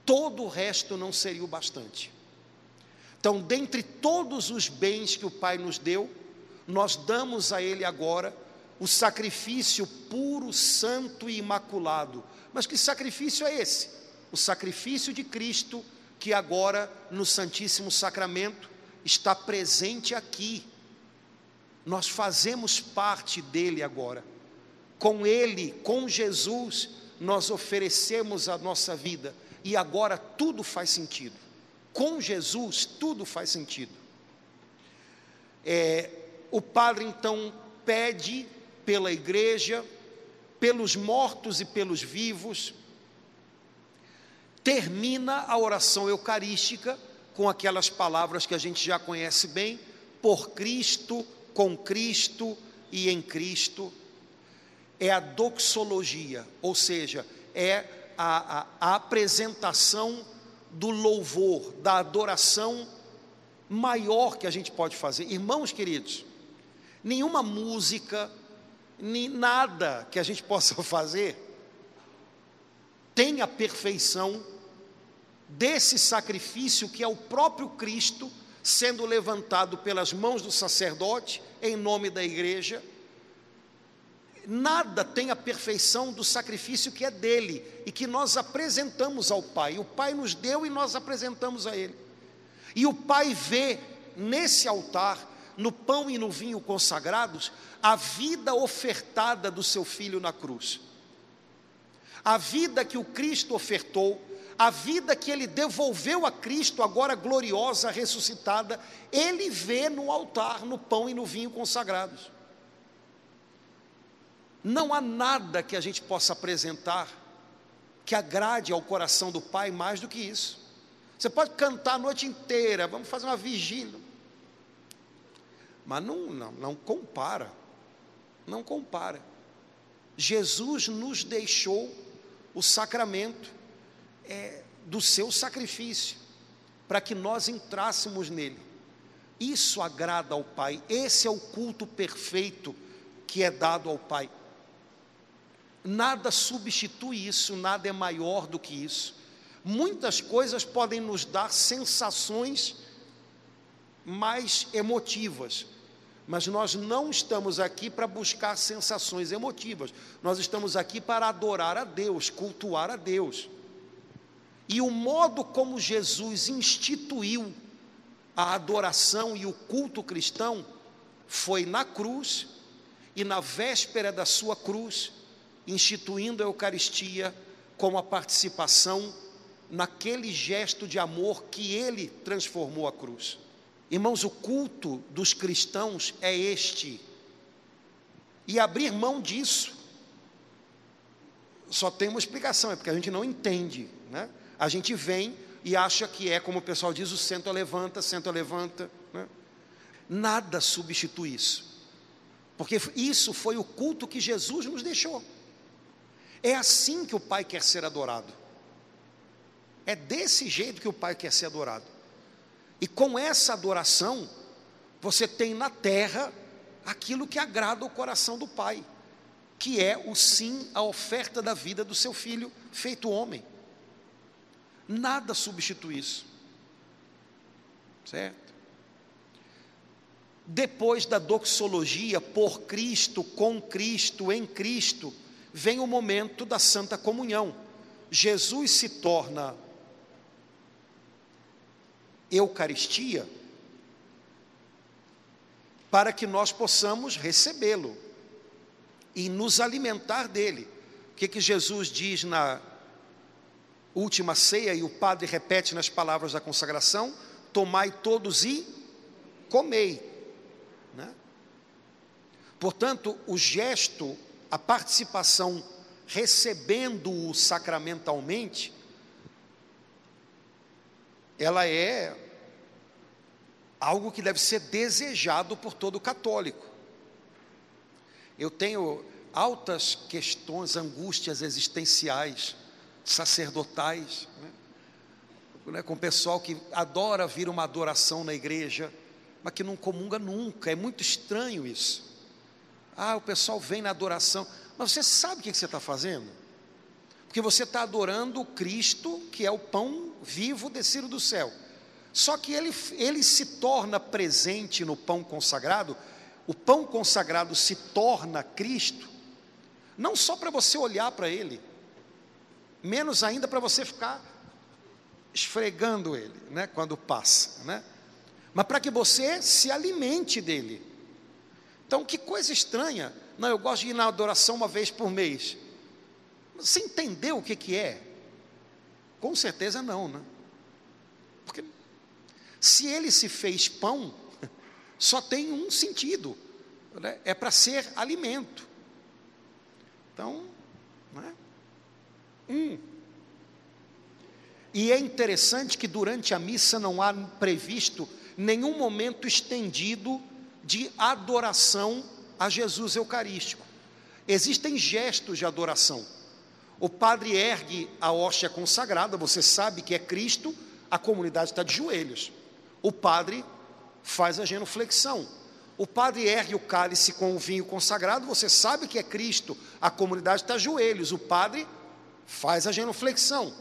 todo o resto não seria o bastante. Então, dentre todos os bens que o Pai nos deu, nós damos a Ele agora o sacrifício puro, santo e imaculado. Mas que sacrifício é esse? o sacrifício de Cristo, que agora no Santíssimo Sacramento está presente aqui. Nós fazemos parte dele agora. Com ele, com Jesus, nós oferecemos a nossa vida e agora tudo faz sentido. Com Jesus, tudo faz sentido. É, o padre então pede pela igreja, pelos mortos e pelos vivos, termina a oração eucarística com aquelas palavras que a gente já conhece bem: por Cristo, com Cristo e em Cristo. É a doxologia, ou seja, é a, a, a apresentação do louvor, da adoração maior que a gente pode fazer. Irmãos queridos, nenhuma música, nem nada que a gente possa [laughs] fazer tem a perfeição desse sacrifício que é o próprio Cristo sendo levantado pelas mãos do sacerdote em nome da igreja. Nada tem a perfeição do sacrifício que é dele e que nós apresentamos ao Pai. O Pai nos deu e nós apresentamos a ele. E o Pai vê nesse altar, no pão e no vinho consagrados, a vida ofertada do seu filho na cruz. A vida que o Cristo ofertou a vida que ele devolveu a Cristo, agora gloriosa, ressuscitada, ele vê no altar, no pão e no vinho consagrados. Não há nada que a gente possa apresentar que agrade ao coração do Pai mais do que isso. Você pode cantar a noite inteira, vamos fazer uma vigília. Mas não, não, não compara. Não compara. Jesus nos deixou o sacramento é, do seu sacrifício, para que nós entrássemos nele. Isso agrada ao Pai, esse é o culto perfeito que é dado ao Pai. Nada substitui isso, nada é maior do que isso. Muitas coisas podem nos dar sensações mais emotivas, mas nós não estamos aqui para buscar sensações emotivas, nós estamos aqui para adorar a Deus, cultuar a Deus. E o modo como Jesus instituiu a adoração e o culto cristão foi na cruz e na véspera da sua cruz, instituindo a Eucaristia como a participação naquele gesto de amor que ele transformou a cruz. Irmãos, o culto dos cristãos é este. E abrir mão disso só tem uma explicação, é porque a gente não entende, né? A gente vem e acha que é, como o pessoal diz, o centro levanta, centro levanta. Né? Nada substitui isso. Porque isso foi o culto que Jesus nos deixou. É assim que o Pai quer ser adorado. É desse jeito que o Pai quer ser adorado. E com essa adoração, você tem na terra aquilo que agrada o coração do Pai, que é o sim à oferta da vida do seu filho feito homem. Nada substitui isso. Certo? Depois da doxologia por Cristo, com Cristo, em Cristo, vem o momento da Santa Comunhão. Jesus se torna Eucaristia para que nós possamos recebê-lo e nos alimentar dele. O que, que Jesus diz na última ceia e o padre repete nas palavras da consagração: tomai todos e comei. Né? Portanto, o gesto, a participação recebendo-o sacramentalmente, ela é algo que deve ser desejado por todo católico. Eu tenho altas questões, angústias existenciais, sacerdotais, né? Né, com pessoal que adora vir uma adoração na igreja, mas que não comunga nunca, é muito estranho isso. Ah, o pessoal vem na adoração, mas você sabe o que você está fazendo? Porque você está adorando o Cristo, que é o pão vivo descido do céu. Só que ele, ele se torna presente no pão consagrado, o pão consagrado se torna Cristo, não só para você olhar para ele, menos ainda para você ficar esfregando ele, né, quando passa, né? Mas para que você se alimente dele. Então, que coisa estranha. Não, eu gosto de ir na adoração uma vez por mês. Você entendeu o que, que é? Com certeza não, né? Porque se ele se fez pão, [laughs] só tem um sentido, né? é para ser alimento. Então, né? um. E é interessante que durante a missa não há previsto nenhum momento estendido de adoração a Jesus Eucarístico. Existem gestos de adoração. O padre ergue a hóstia consagrada, você sabe que é Cristo, a comunidade está de joelhos. O padre faz a genuflexão. O padre ergue o cálice com o vinho consagrado, você sabe que é Cristo, a comunidade está de joelhos. O padre faz a genuflexão.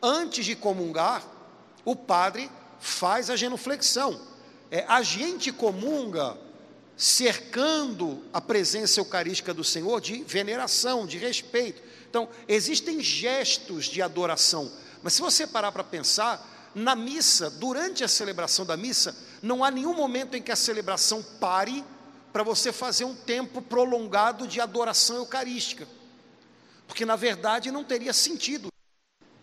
Antes de comungar, o padre faz a genuflexão. É, a gente comunga cercando a presença eucarística do Senhor de veneração, de respeito. Então, existem gestos de adoração, mas se você parar para pensar, na missa, durante a celebração da missa, não há nenhum momento em que a celebração pare para você fazer um tempo prolongado de adoração eucarística, porque na verdade não teria sentido,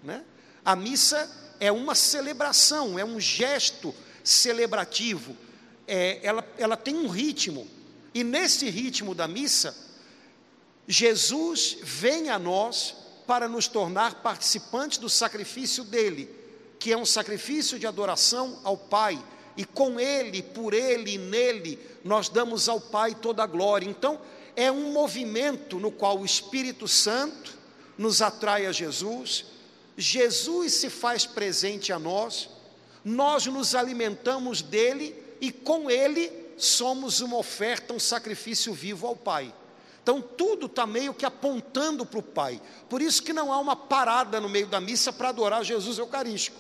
né? A missa é uma celebração, é um gesto celebrativo, é, ela, ela tem um ritmo, e nesse ritmo da missa, Jesus vem a nós para nos tornar participantes do sacrifício dele, que é um sacrifício de adoração ao Pai, e com ele, por ele e nele, nós damos ao Pai toda a glória. Então, é um movimento no qual o Espírito Santo nos atrai a Jesus, Jesus se faz presente a nós, nós nos alimentamos dele e com ele somos uma oferta, um sacrifício vivo ao Pai. Então tudo está meio que apontando para o Pai. Por isso que não há uma parada no meio da missa para adorar Jesus Eucarístico.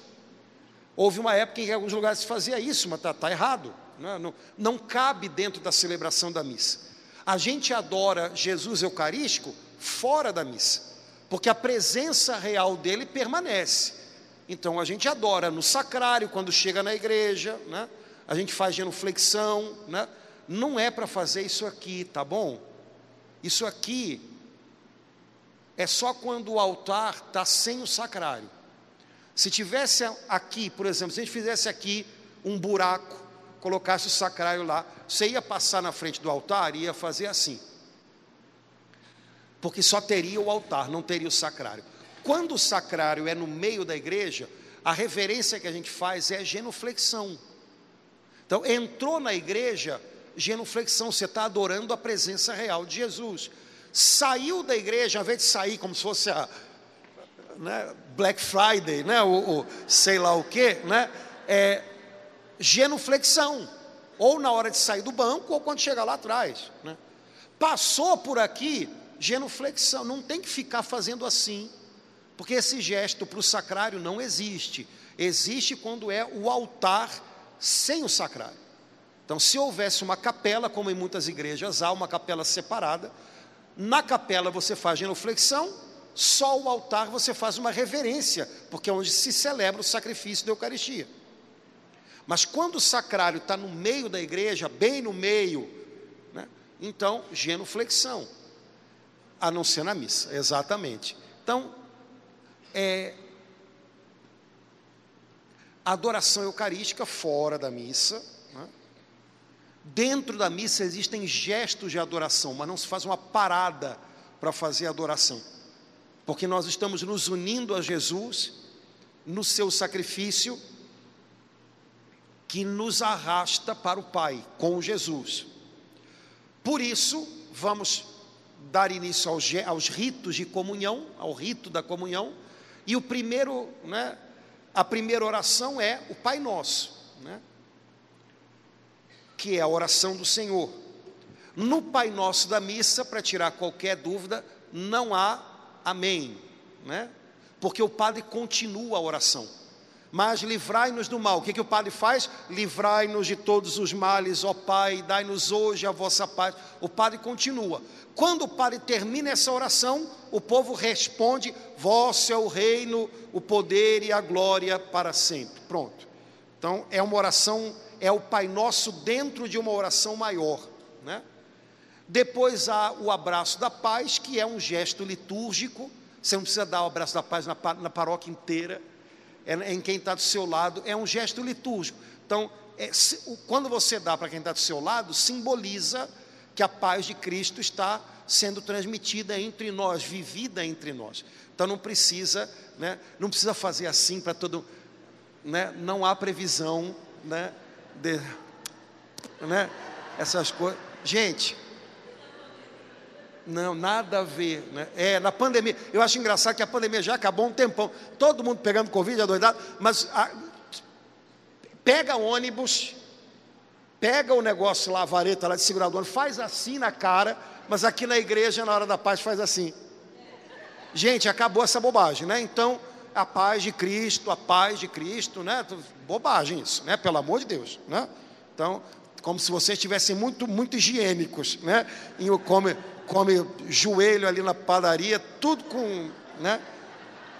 Houve uma época em que em alguns lugares se fazia isso, mas está tá errado. Não, é? não, não cabe dentro da celebração da missa. A gente adora Jesus Eucarístico fora da missa porque a presença real dele permanece. Então a gente adora no sacrário, quando chega na igreja, né? a gente faz genuflexão, né? não é para fazer isso aqui, tá bom? Isso aqui é só quando o altar está sem o sacrário. Se tivesse aqui, por exemplo, se a gente fizesse aqui um buraco, colocasse o sacrário lá, você ia passar na frente do altar e ia fazer assim. Porque só teria o altar, não teria o sacrário. Quando o sacrário é no meio da igreja, a reverência que a gente faz é genuflexão. Então, entrou na igreja, genuflexão, você está adorando a presença real de Jesus. Saiu da igreja, ao invés de sair como se fosse a né, Black Friday, né, o, sei lá o que, né, é genuflexão. Ou na hora de sair do banco, ou quando chegar lá atrás. Né. Passou por aqui, genuflexão. Não tem que ficar fazendo assim porque esse gesto para o sacrário não existe. Existe quando é o altar sem o sacrário. Então, se houvesse uma capela, como em muitas igrejas há uma capela separada, na capela você faz genuflexão, só o altar você faz uma reverência, porque é onde se celebra o sacrifício da Eucaristia. Mas quando o sacrário está no meio da igreja, bem no meio, né, então genuflexão, a não ser na missa, exatamente. Então, é adoração eucarística fora da missa. Dentro da missa existem gestos de adoração, mas não se faz uma parada para fazer adoração, porque nós estamos nos unindo a Jesus no seu sacrifício que nos arrasta para o Pai com Jesus. Por isso, vamos dar início aos, aos ritos de comunhão, ao rito da comunhão. E o primeiro, né, a primeira oração é o Pai Nosso, né, que é a oração do Senhor. No Pai Nosso da missa, para tirar qualquer dúvida, não há amém, né? Porque o padre continua a oração. Mas livrai-nos do mal. O que, que o padre faz? Livrai-nos de todos os males, ó Pai, dai-nos hoje a vossa paz. O padre continua. Quando o padre termina essa oração, o povo responde: Vosso é o reino, o poder e a glória para sempre. Pronto. Então é uma oração, é o Pai Nosso dentro de uma oração maior, né? Depois há o abraço da paz, que é um gesto litúrgico. Você não precisa dar o abraço da paz na, paróquia inteira, é em quem está do seu lado, é um gesto litúrgico. Então, é, se, quando você dá para quem está do seu lado, simboliza que a paz de Cristo está sendo transmitida entre nós, vivida entre nós. Então não precisa, né, não precisa fazer assim para todo, né, não há previsão, né, de, né, essas coisas. Gente, não, nada a ver. Né? É, na pandemia, eu acho engraçado que a pandemia já acabou um tempão. Todo mundo pegando Covid, adoidado, mas a, pega ônibus, pega o negócio lá, a vareta lá de segurador, faz assim na cara, mas aqui na igreja, na hora da paz, faz assim. Gente, acabou essa bobagem, né? Então, a paz de Cristo, a paz de Cristo, né? Bobagem isso, né? Pelo amor de Deus, né? Então, como se vocês estivessem muito, muito higiênicos, né? E come, come joelho ali na padaria, tudo com, né?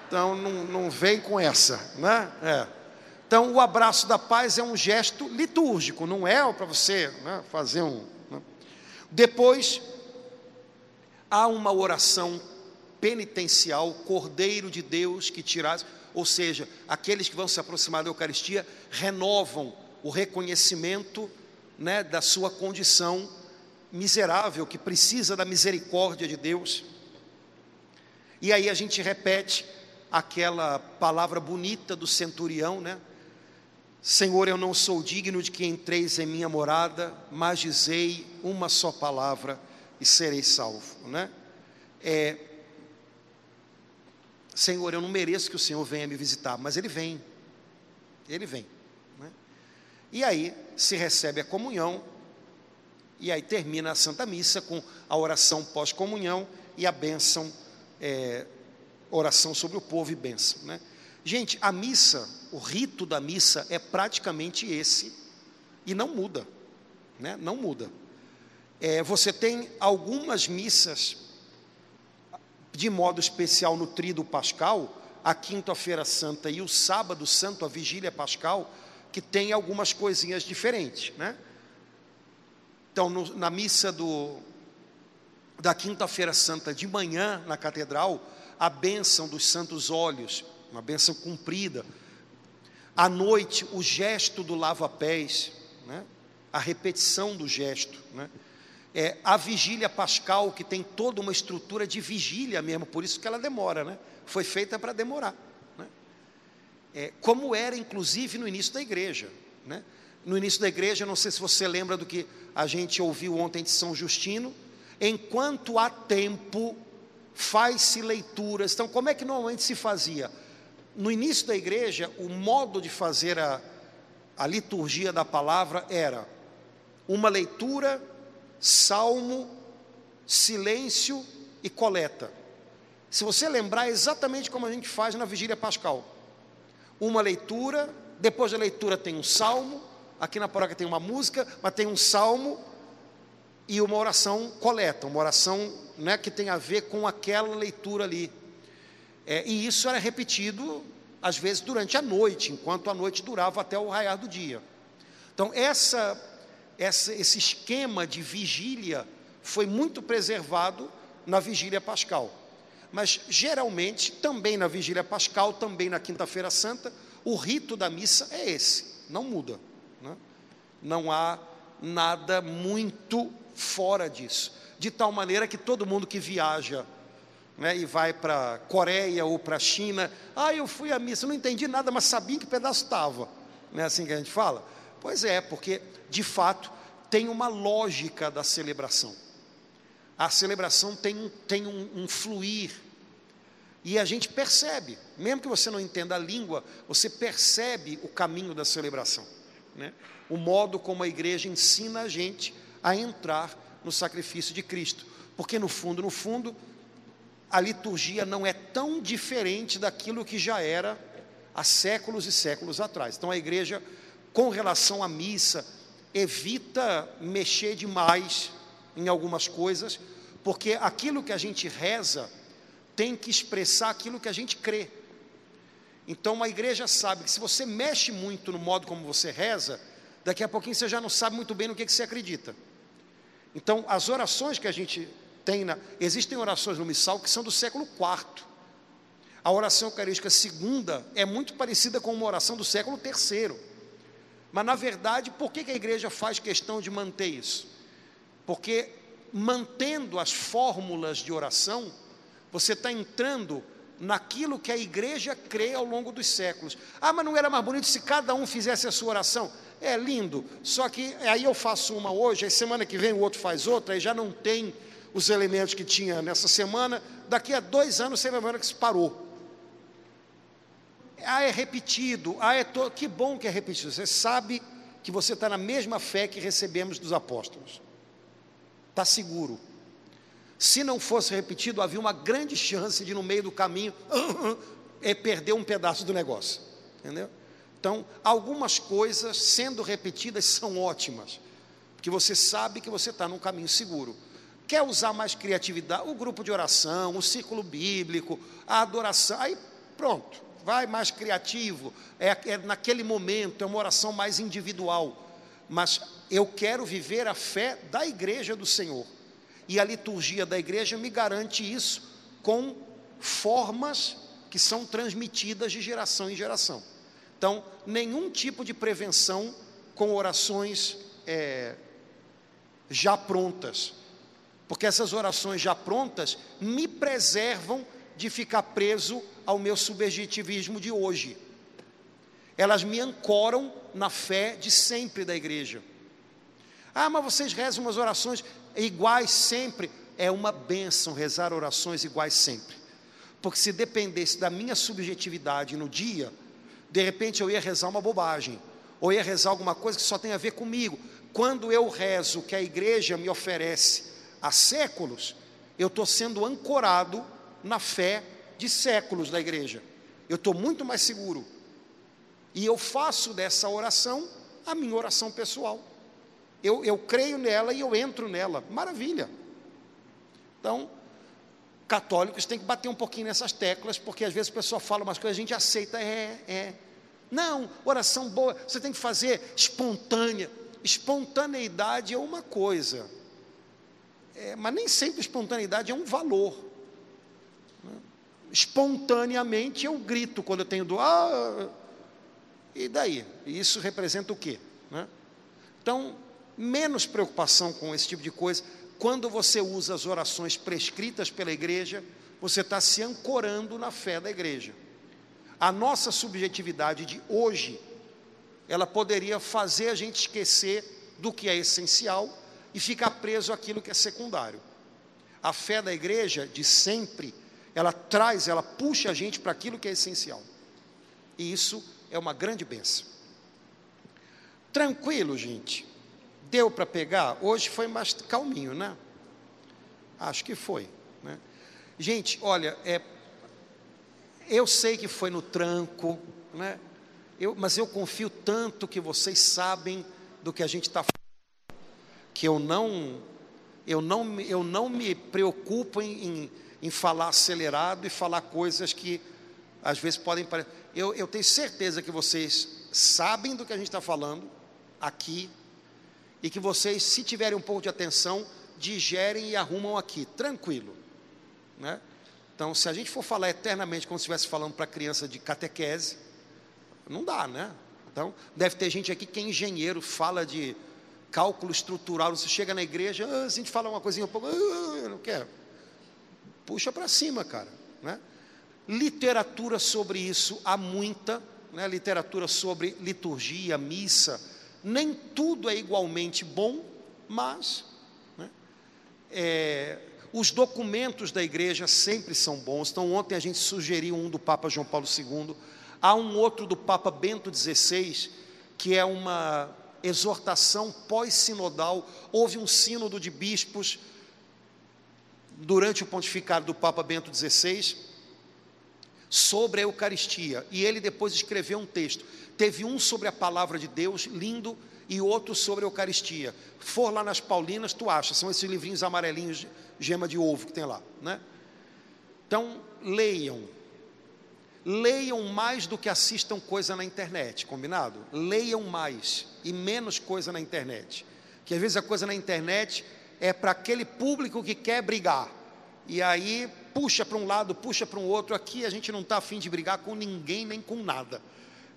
Então, não, não vem com essa, né? É. Então, o abraço da paz é um gesto litúrgico, não é para você né, fazer um. Né? Depois, há uma oração penitencial, Cordeiro de Deus que tiras, ou seja, aqueles que vão se aproximar da Eucaristia renovam o reconhecimento né, da sua condição miserável, que precisa da misericórdia de Deus. E aí a gente repete aquela palavra bonita do centurião, né? Senhor, eu não sou digno de que entreis em minha morada, mas dizei uma só palavra e serei salvo, né? É, Senhor, eu não mereço que o Senhor venha me visitar, mas Ele vem, Ele vem. Né? E aí se recebe a comunhão, e aí termina a Santa Missa com a oração pós-comunhão e a bênção, é, oração sobre o povo e bênção. Né? Gente, a missa, o rito da missa é praticamente esse e não muda, né? Não muda. É, você tem algumas missas de modo especial no Tríduo Pascal, a quinta-feira santa e o sábado santo, a vigília pascal, que tem algumas coisinhas diferentes, né? Então, no, na missa do, da quinta-feira santa de manhã, na catedral, a bênção dos santos óleos, uma bênção cumprida. À noite, o gesto do lava-pés, né? a repetição do gesto. Né? É, a vigília pascal, que tem toda uma estrutura de vigília mesmo, por isso que ela demora, né? foi feita para demorar. Né? É, como era, inclusive, no início da igreja. Né? No início da igreja, não sei se você lembra do que a gente ouviu ontem de São Justino, enquanto há tempo, faz-se leituras. Então, como é que normalmente se fazia? No início da igreja, o modo de fazer a, a liturgia da palavra era uma leitura, salmo, silêncio e coleta. Se você lembrar, é exatamente como a gente faz na vigília pascal. Uma leitura, depois da leitura tem um salmo, aqui na paróquia tem uma música, mas tem um salmo e uma oração coleta, uma oração né, que tem a ver com aquela leitura ali. É, e isso era repetido, às vezes, durante a noite, enquanto a noite durava até o raiar do dia. Então, essa, essa, esse esquema de vigília foi muito preservado na vigília pascal. Mas, geralmente, também na vigília pascal, também na quinta-feira santa, o rito da missa é esse, não muda. Né? Não há nada muito fora disso. De tal maneira que todo mundo que viaja né, e vai para Coreia ou para China, ah, eu fui à missa, não entendi nada, mas sabia que pedaço estava. Não é assim que a gente fala? Pois é, porque de fato tem uma lógica da celebração. A celebração tem, tem um, um fluir. E a gente percebe, mesmo que você não entenda a língua, você percebe o caminho da celebração. Né? O modo como a igreja ensina a gente a entrar no sacrifício de Cristo. Porque no fundo, no fundo, a liturgia não é tão diferente daquilo que já era há séculos e séculos atrás. Então a igreja, com relação à missa, evita mexer demais em algumas coisas, porque aquilo que a gente reza tem que expressar aquilo que a gente crê. Então a igreja sabe que se você mexe muito no modo como você reza, daqui a pouquinho você já não sabe muito bem no que, que você acredita. Então, as orações que a gente tem, na, existem orações no missal que são do século IV. A oração eucarística segunda é muito parecida com uma oração do século III. Mas, na verdade, por que, a igreja faz questão de manter isso? Porque, mantendo as fórmulas de oração, você está entrando naquilo que a igreja crê ao longo dos séculos. Ah, mas não era mais bonito se cada um fizesse a sua oração? É lindo, só que aí eu faço uma hoje, aí semana que vem o outro faz outra, aí já não tem os elementos que tinha nessa semana, daqui a dois anos você vai ver que se parou. Ah, é repetido, ah, é to... que bom que é repetido. Você sabe que você está na mesma fé que recebemos dos apóstolos. Está seguro. Se não fosse repetido, havia uma grande chance de, no meio do caminho, [laughs] é perder um pedaço do negócio. Entendeu? Então, algumas coisas sendo repetidas são ótimas, porque você sabe que você está num caminho seguro. Quer usar mais criatividade? O grupo de oração, o círculo bíblico, a adoração, aí pronto, vai mais criativo, é, é naquele momento, é uma oração mais individual. Mas eu quero viver a fé da igreja do Senhor. E a liturgia da igreja me garante isso com formas que são transmitidas de geração em geração. Então, nenhum tipo de prevenção com orações é, já prontas, porque essas orações já prontas me preservam de ficar preso ao meu subjetivismo de hoje. Elas me ancoram na fé de sempre da igreja. Ah, mas vocês rezam umas orações iguais sempre. É uma bênção rezar orações iguais sempre. Porque se dependesse da minha subjetividade no dia, de repente eu ia rezar uma bobagem, ou ia rezar alguma coisa que só tem a ver comigo. Quando eu rezo o que a igreja me oferece há séculos, eu estou sendo ancorado na fé de séculos da igreja. Eu estou muito mais seguro. E eu faço dessa oração a minha oração pessoal. Eu, eu creio nela e eu entro nela. Maravilha. Então, católicos têm que bater um pouquinho nessas teclas, porque às vezes a pessoa fala umas coisas, a gente aceita, é, é. Não, oração boa, você tem que fazer espontânea. Espontaneidade é uma coisa, é, mas nem sempre espontaneidade é um valor. Espontaneamente eu grito quando eu tenho do ah, e daí? Isso representa o quê? Né? Então, menos preocupação com esse tipo de coisa. Quando você usa as orações prescritas pela igreja, você está se ancorando na fé da igreja. A nossa subjetividade de hoje, ela poderia fazer a gente esquecer do que é essencial e ficar preso àquilo que é secundário. A fé da igreja, de sempre, ela traz, ela puxa a gente para aquilo que é essencial. E isso é uma grande benção. Tranquilo, gente. Deu para pegar? Hoje foi mais calminho, né? Acho que foi. Né? Gente, olha, é, eu sei que foi no tranco, né? Eu, mas eu confio tanto que vocês sabem do que a gente está falando, que eu não, eu não, eu não me preocupo em, em, em falar acelerado e falar coisas que às vezes podem parecer. Eu, eu tenho certeza que vocês sabem do que a gente está falando aqui e que vocês, se tiverem um pouco de atenção, digerem e arrumam aqui, tranquilo. Né? Então, se a gente for falar eternamente como se estivesse falando para criança de catequese, não dá, né? Então, deve ter gente aqui que é engenheiro, fala de cálculo estrutural, você chega na igreja, ah, a gente fala uma coisinha um pouco, ah, não quero. Puxa para cima, cara, né? Literatura sobre isso há muita, né? literatura sobre liturgia, missa, nem tudo é igualmente bom, mas né? é, os documentos da igreja sempre são bons. Então, ontem a gente sugeriu um do Papa João Paulo II, há um outro do Papa Bento XVI, que é uma exortação pós-sinodal. Houve um sínodo de bispos durante o pontificado do Papa Bento XVI sobre a Eucaristia. E ele depois escreveu um texto. Teve um sobre a palavra de Deus, lindo, e outro sobre a Eucaristia. For lá nas Paulinas, tu acha, são esses livrinhos amarelinhos, gema de ovo que tem lá, né? Então, leiam. Leiam mais do que assistam coisa na internet, combinado? Leiam mais e menos coisa na internet. Que às vezes a coisa na internet é para aquele público que quer brigar. E aí puxa para um lado, puxa para um outro. Aqui a gente não está afim de brigar com ninguém nem com nada.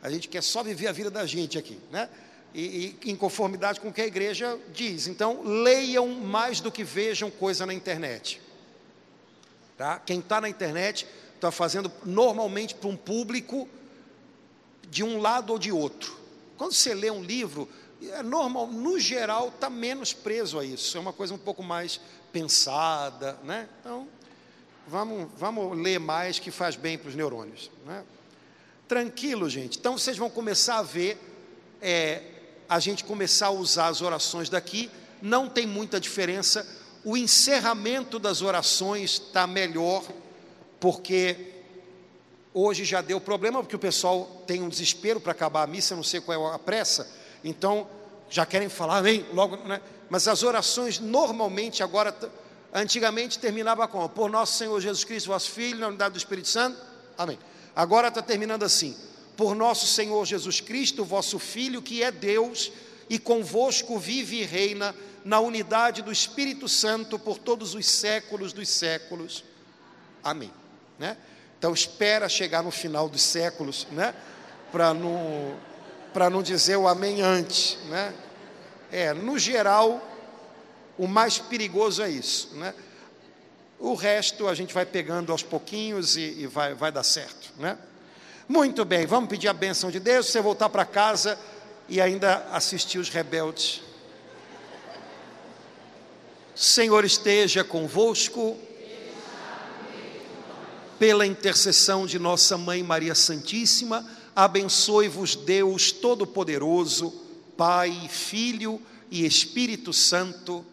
A gente quer só viver a vida da gente aqui, né? E, e em conformidade com o que a igreja diz. Então, leiam mais do que vejam coisa na internet. Tá? Quem está na internet está fazendo normalmente para um público de um lado ou de outro. Quando você lê um livro, é normal, no geral, está menos preso a isso. É uma coisa um pouco mais pensada, né? Então, vamos, vamos ler mais que faz bem para os neurônios. Né? Tranquilo, gente. Então vocês vão começar a ver é, a gente começar a usar as orações daqui. Não tem muita diferença. O encerramento das orações está melhor, porque hoje já deu problema, porque o pessoal tem um desespero para acabar a missa, não sei qual é a pressa. Então já querem falar, vem logo, né? Mas as orações normalmente agora Antigamente terminava com Por nosso Senhor Jesus Cristo, vosso Filho, na unidade do Espírito Santo. Amém. Agora está terminando assim: Por nosso Senhor Jesus Cristo, vosso Filho, que é Deus, e convosco vive e reina na unidade do Espírito Santo por todos os séculos dos séculos. Amém. Né? Então espera chegar no final dos séculos, né? Para não, para não dizer o amém antes, né? É, no geral, o mais perigoso é isso, né? O resto a gente vai pegando aos pouquinhos e, e vai, vai dar certo, né? Muito bem, vamos pedir a bênção de Deus, você voltar para casa e ainda assistir os rebeldes. Senhor esteja convosco, pela intercessão de nossa Mãe Maria Santíssima, abençoe-vos Deus Todo-Poderoso, Pai, Filho e Espírito Santo.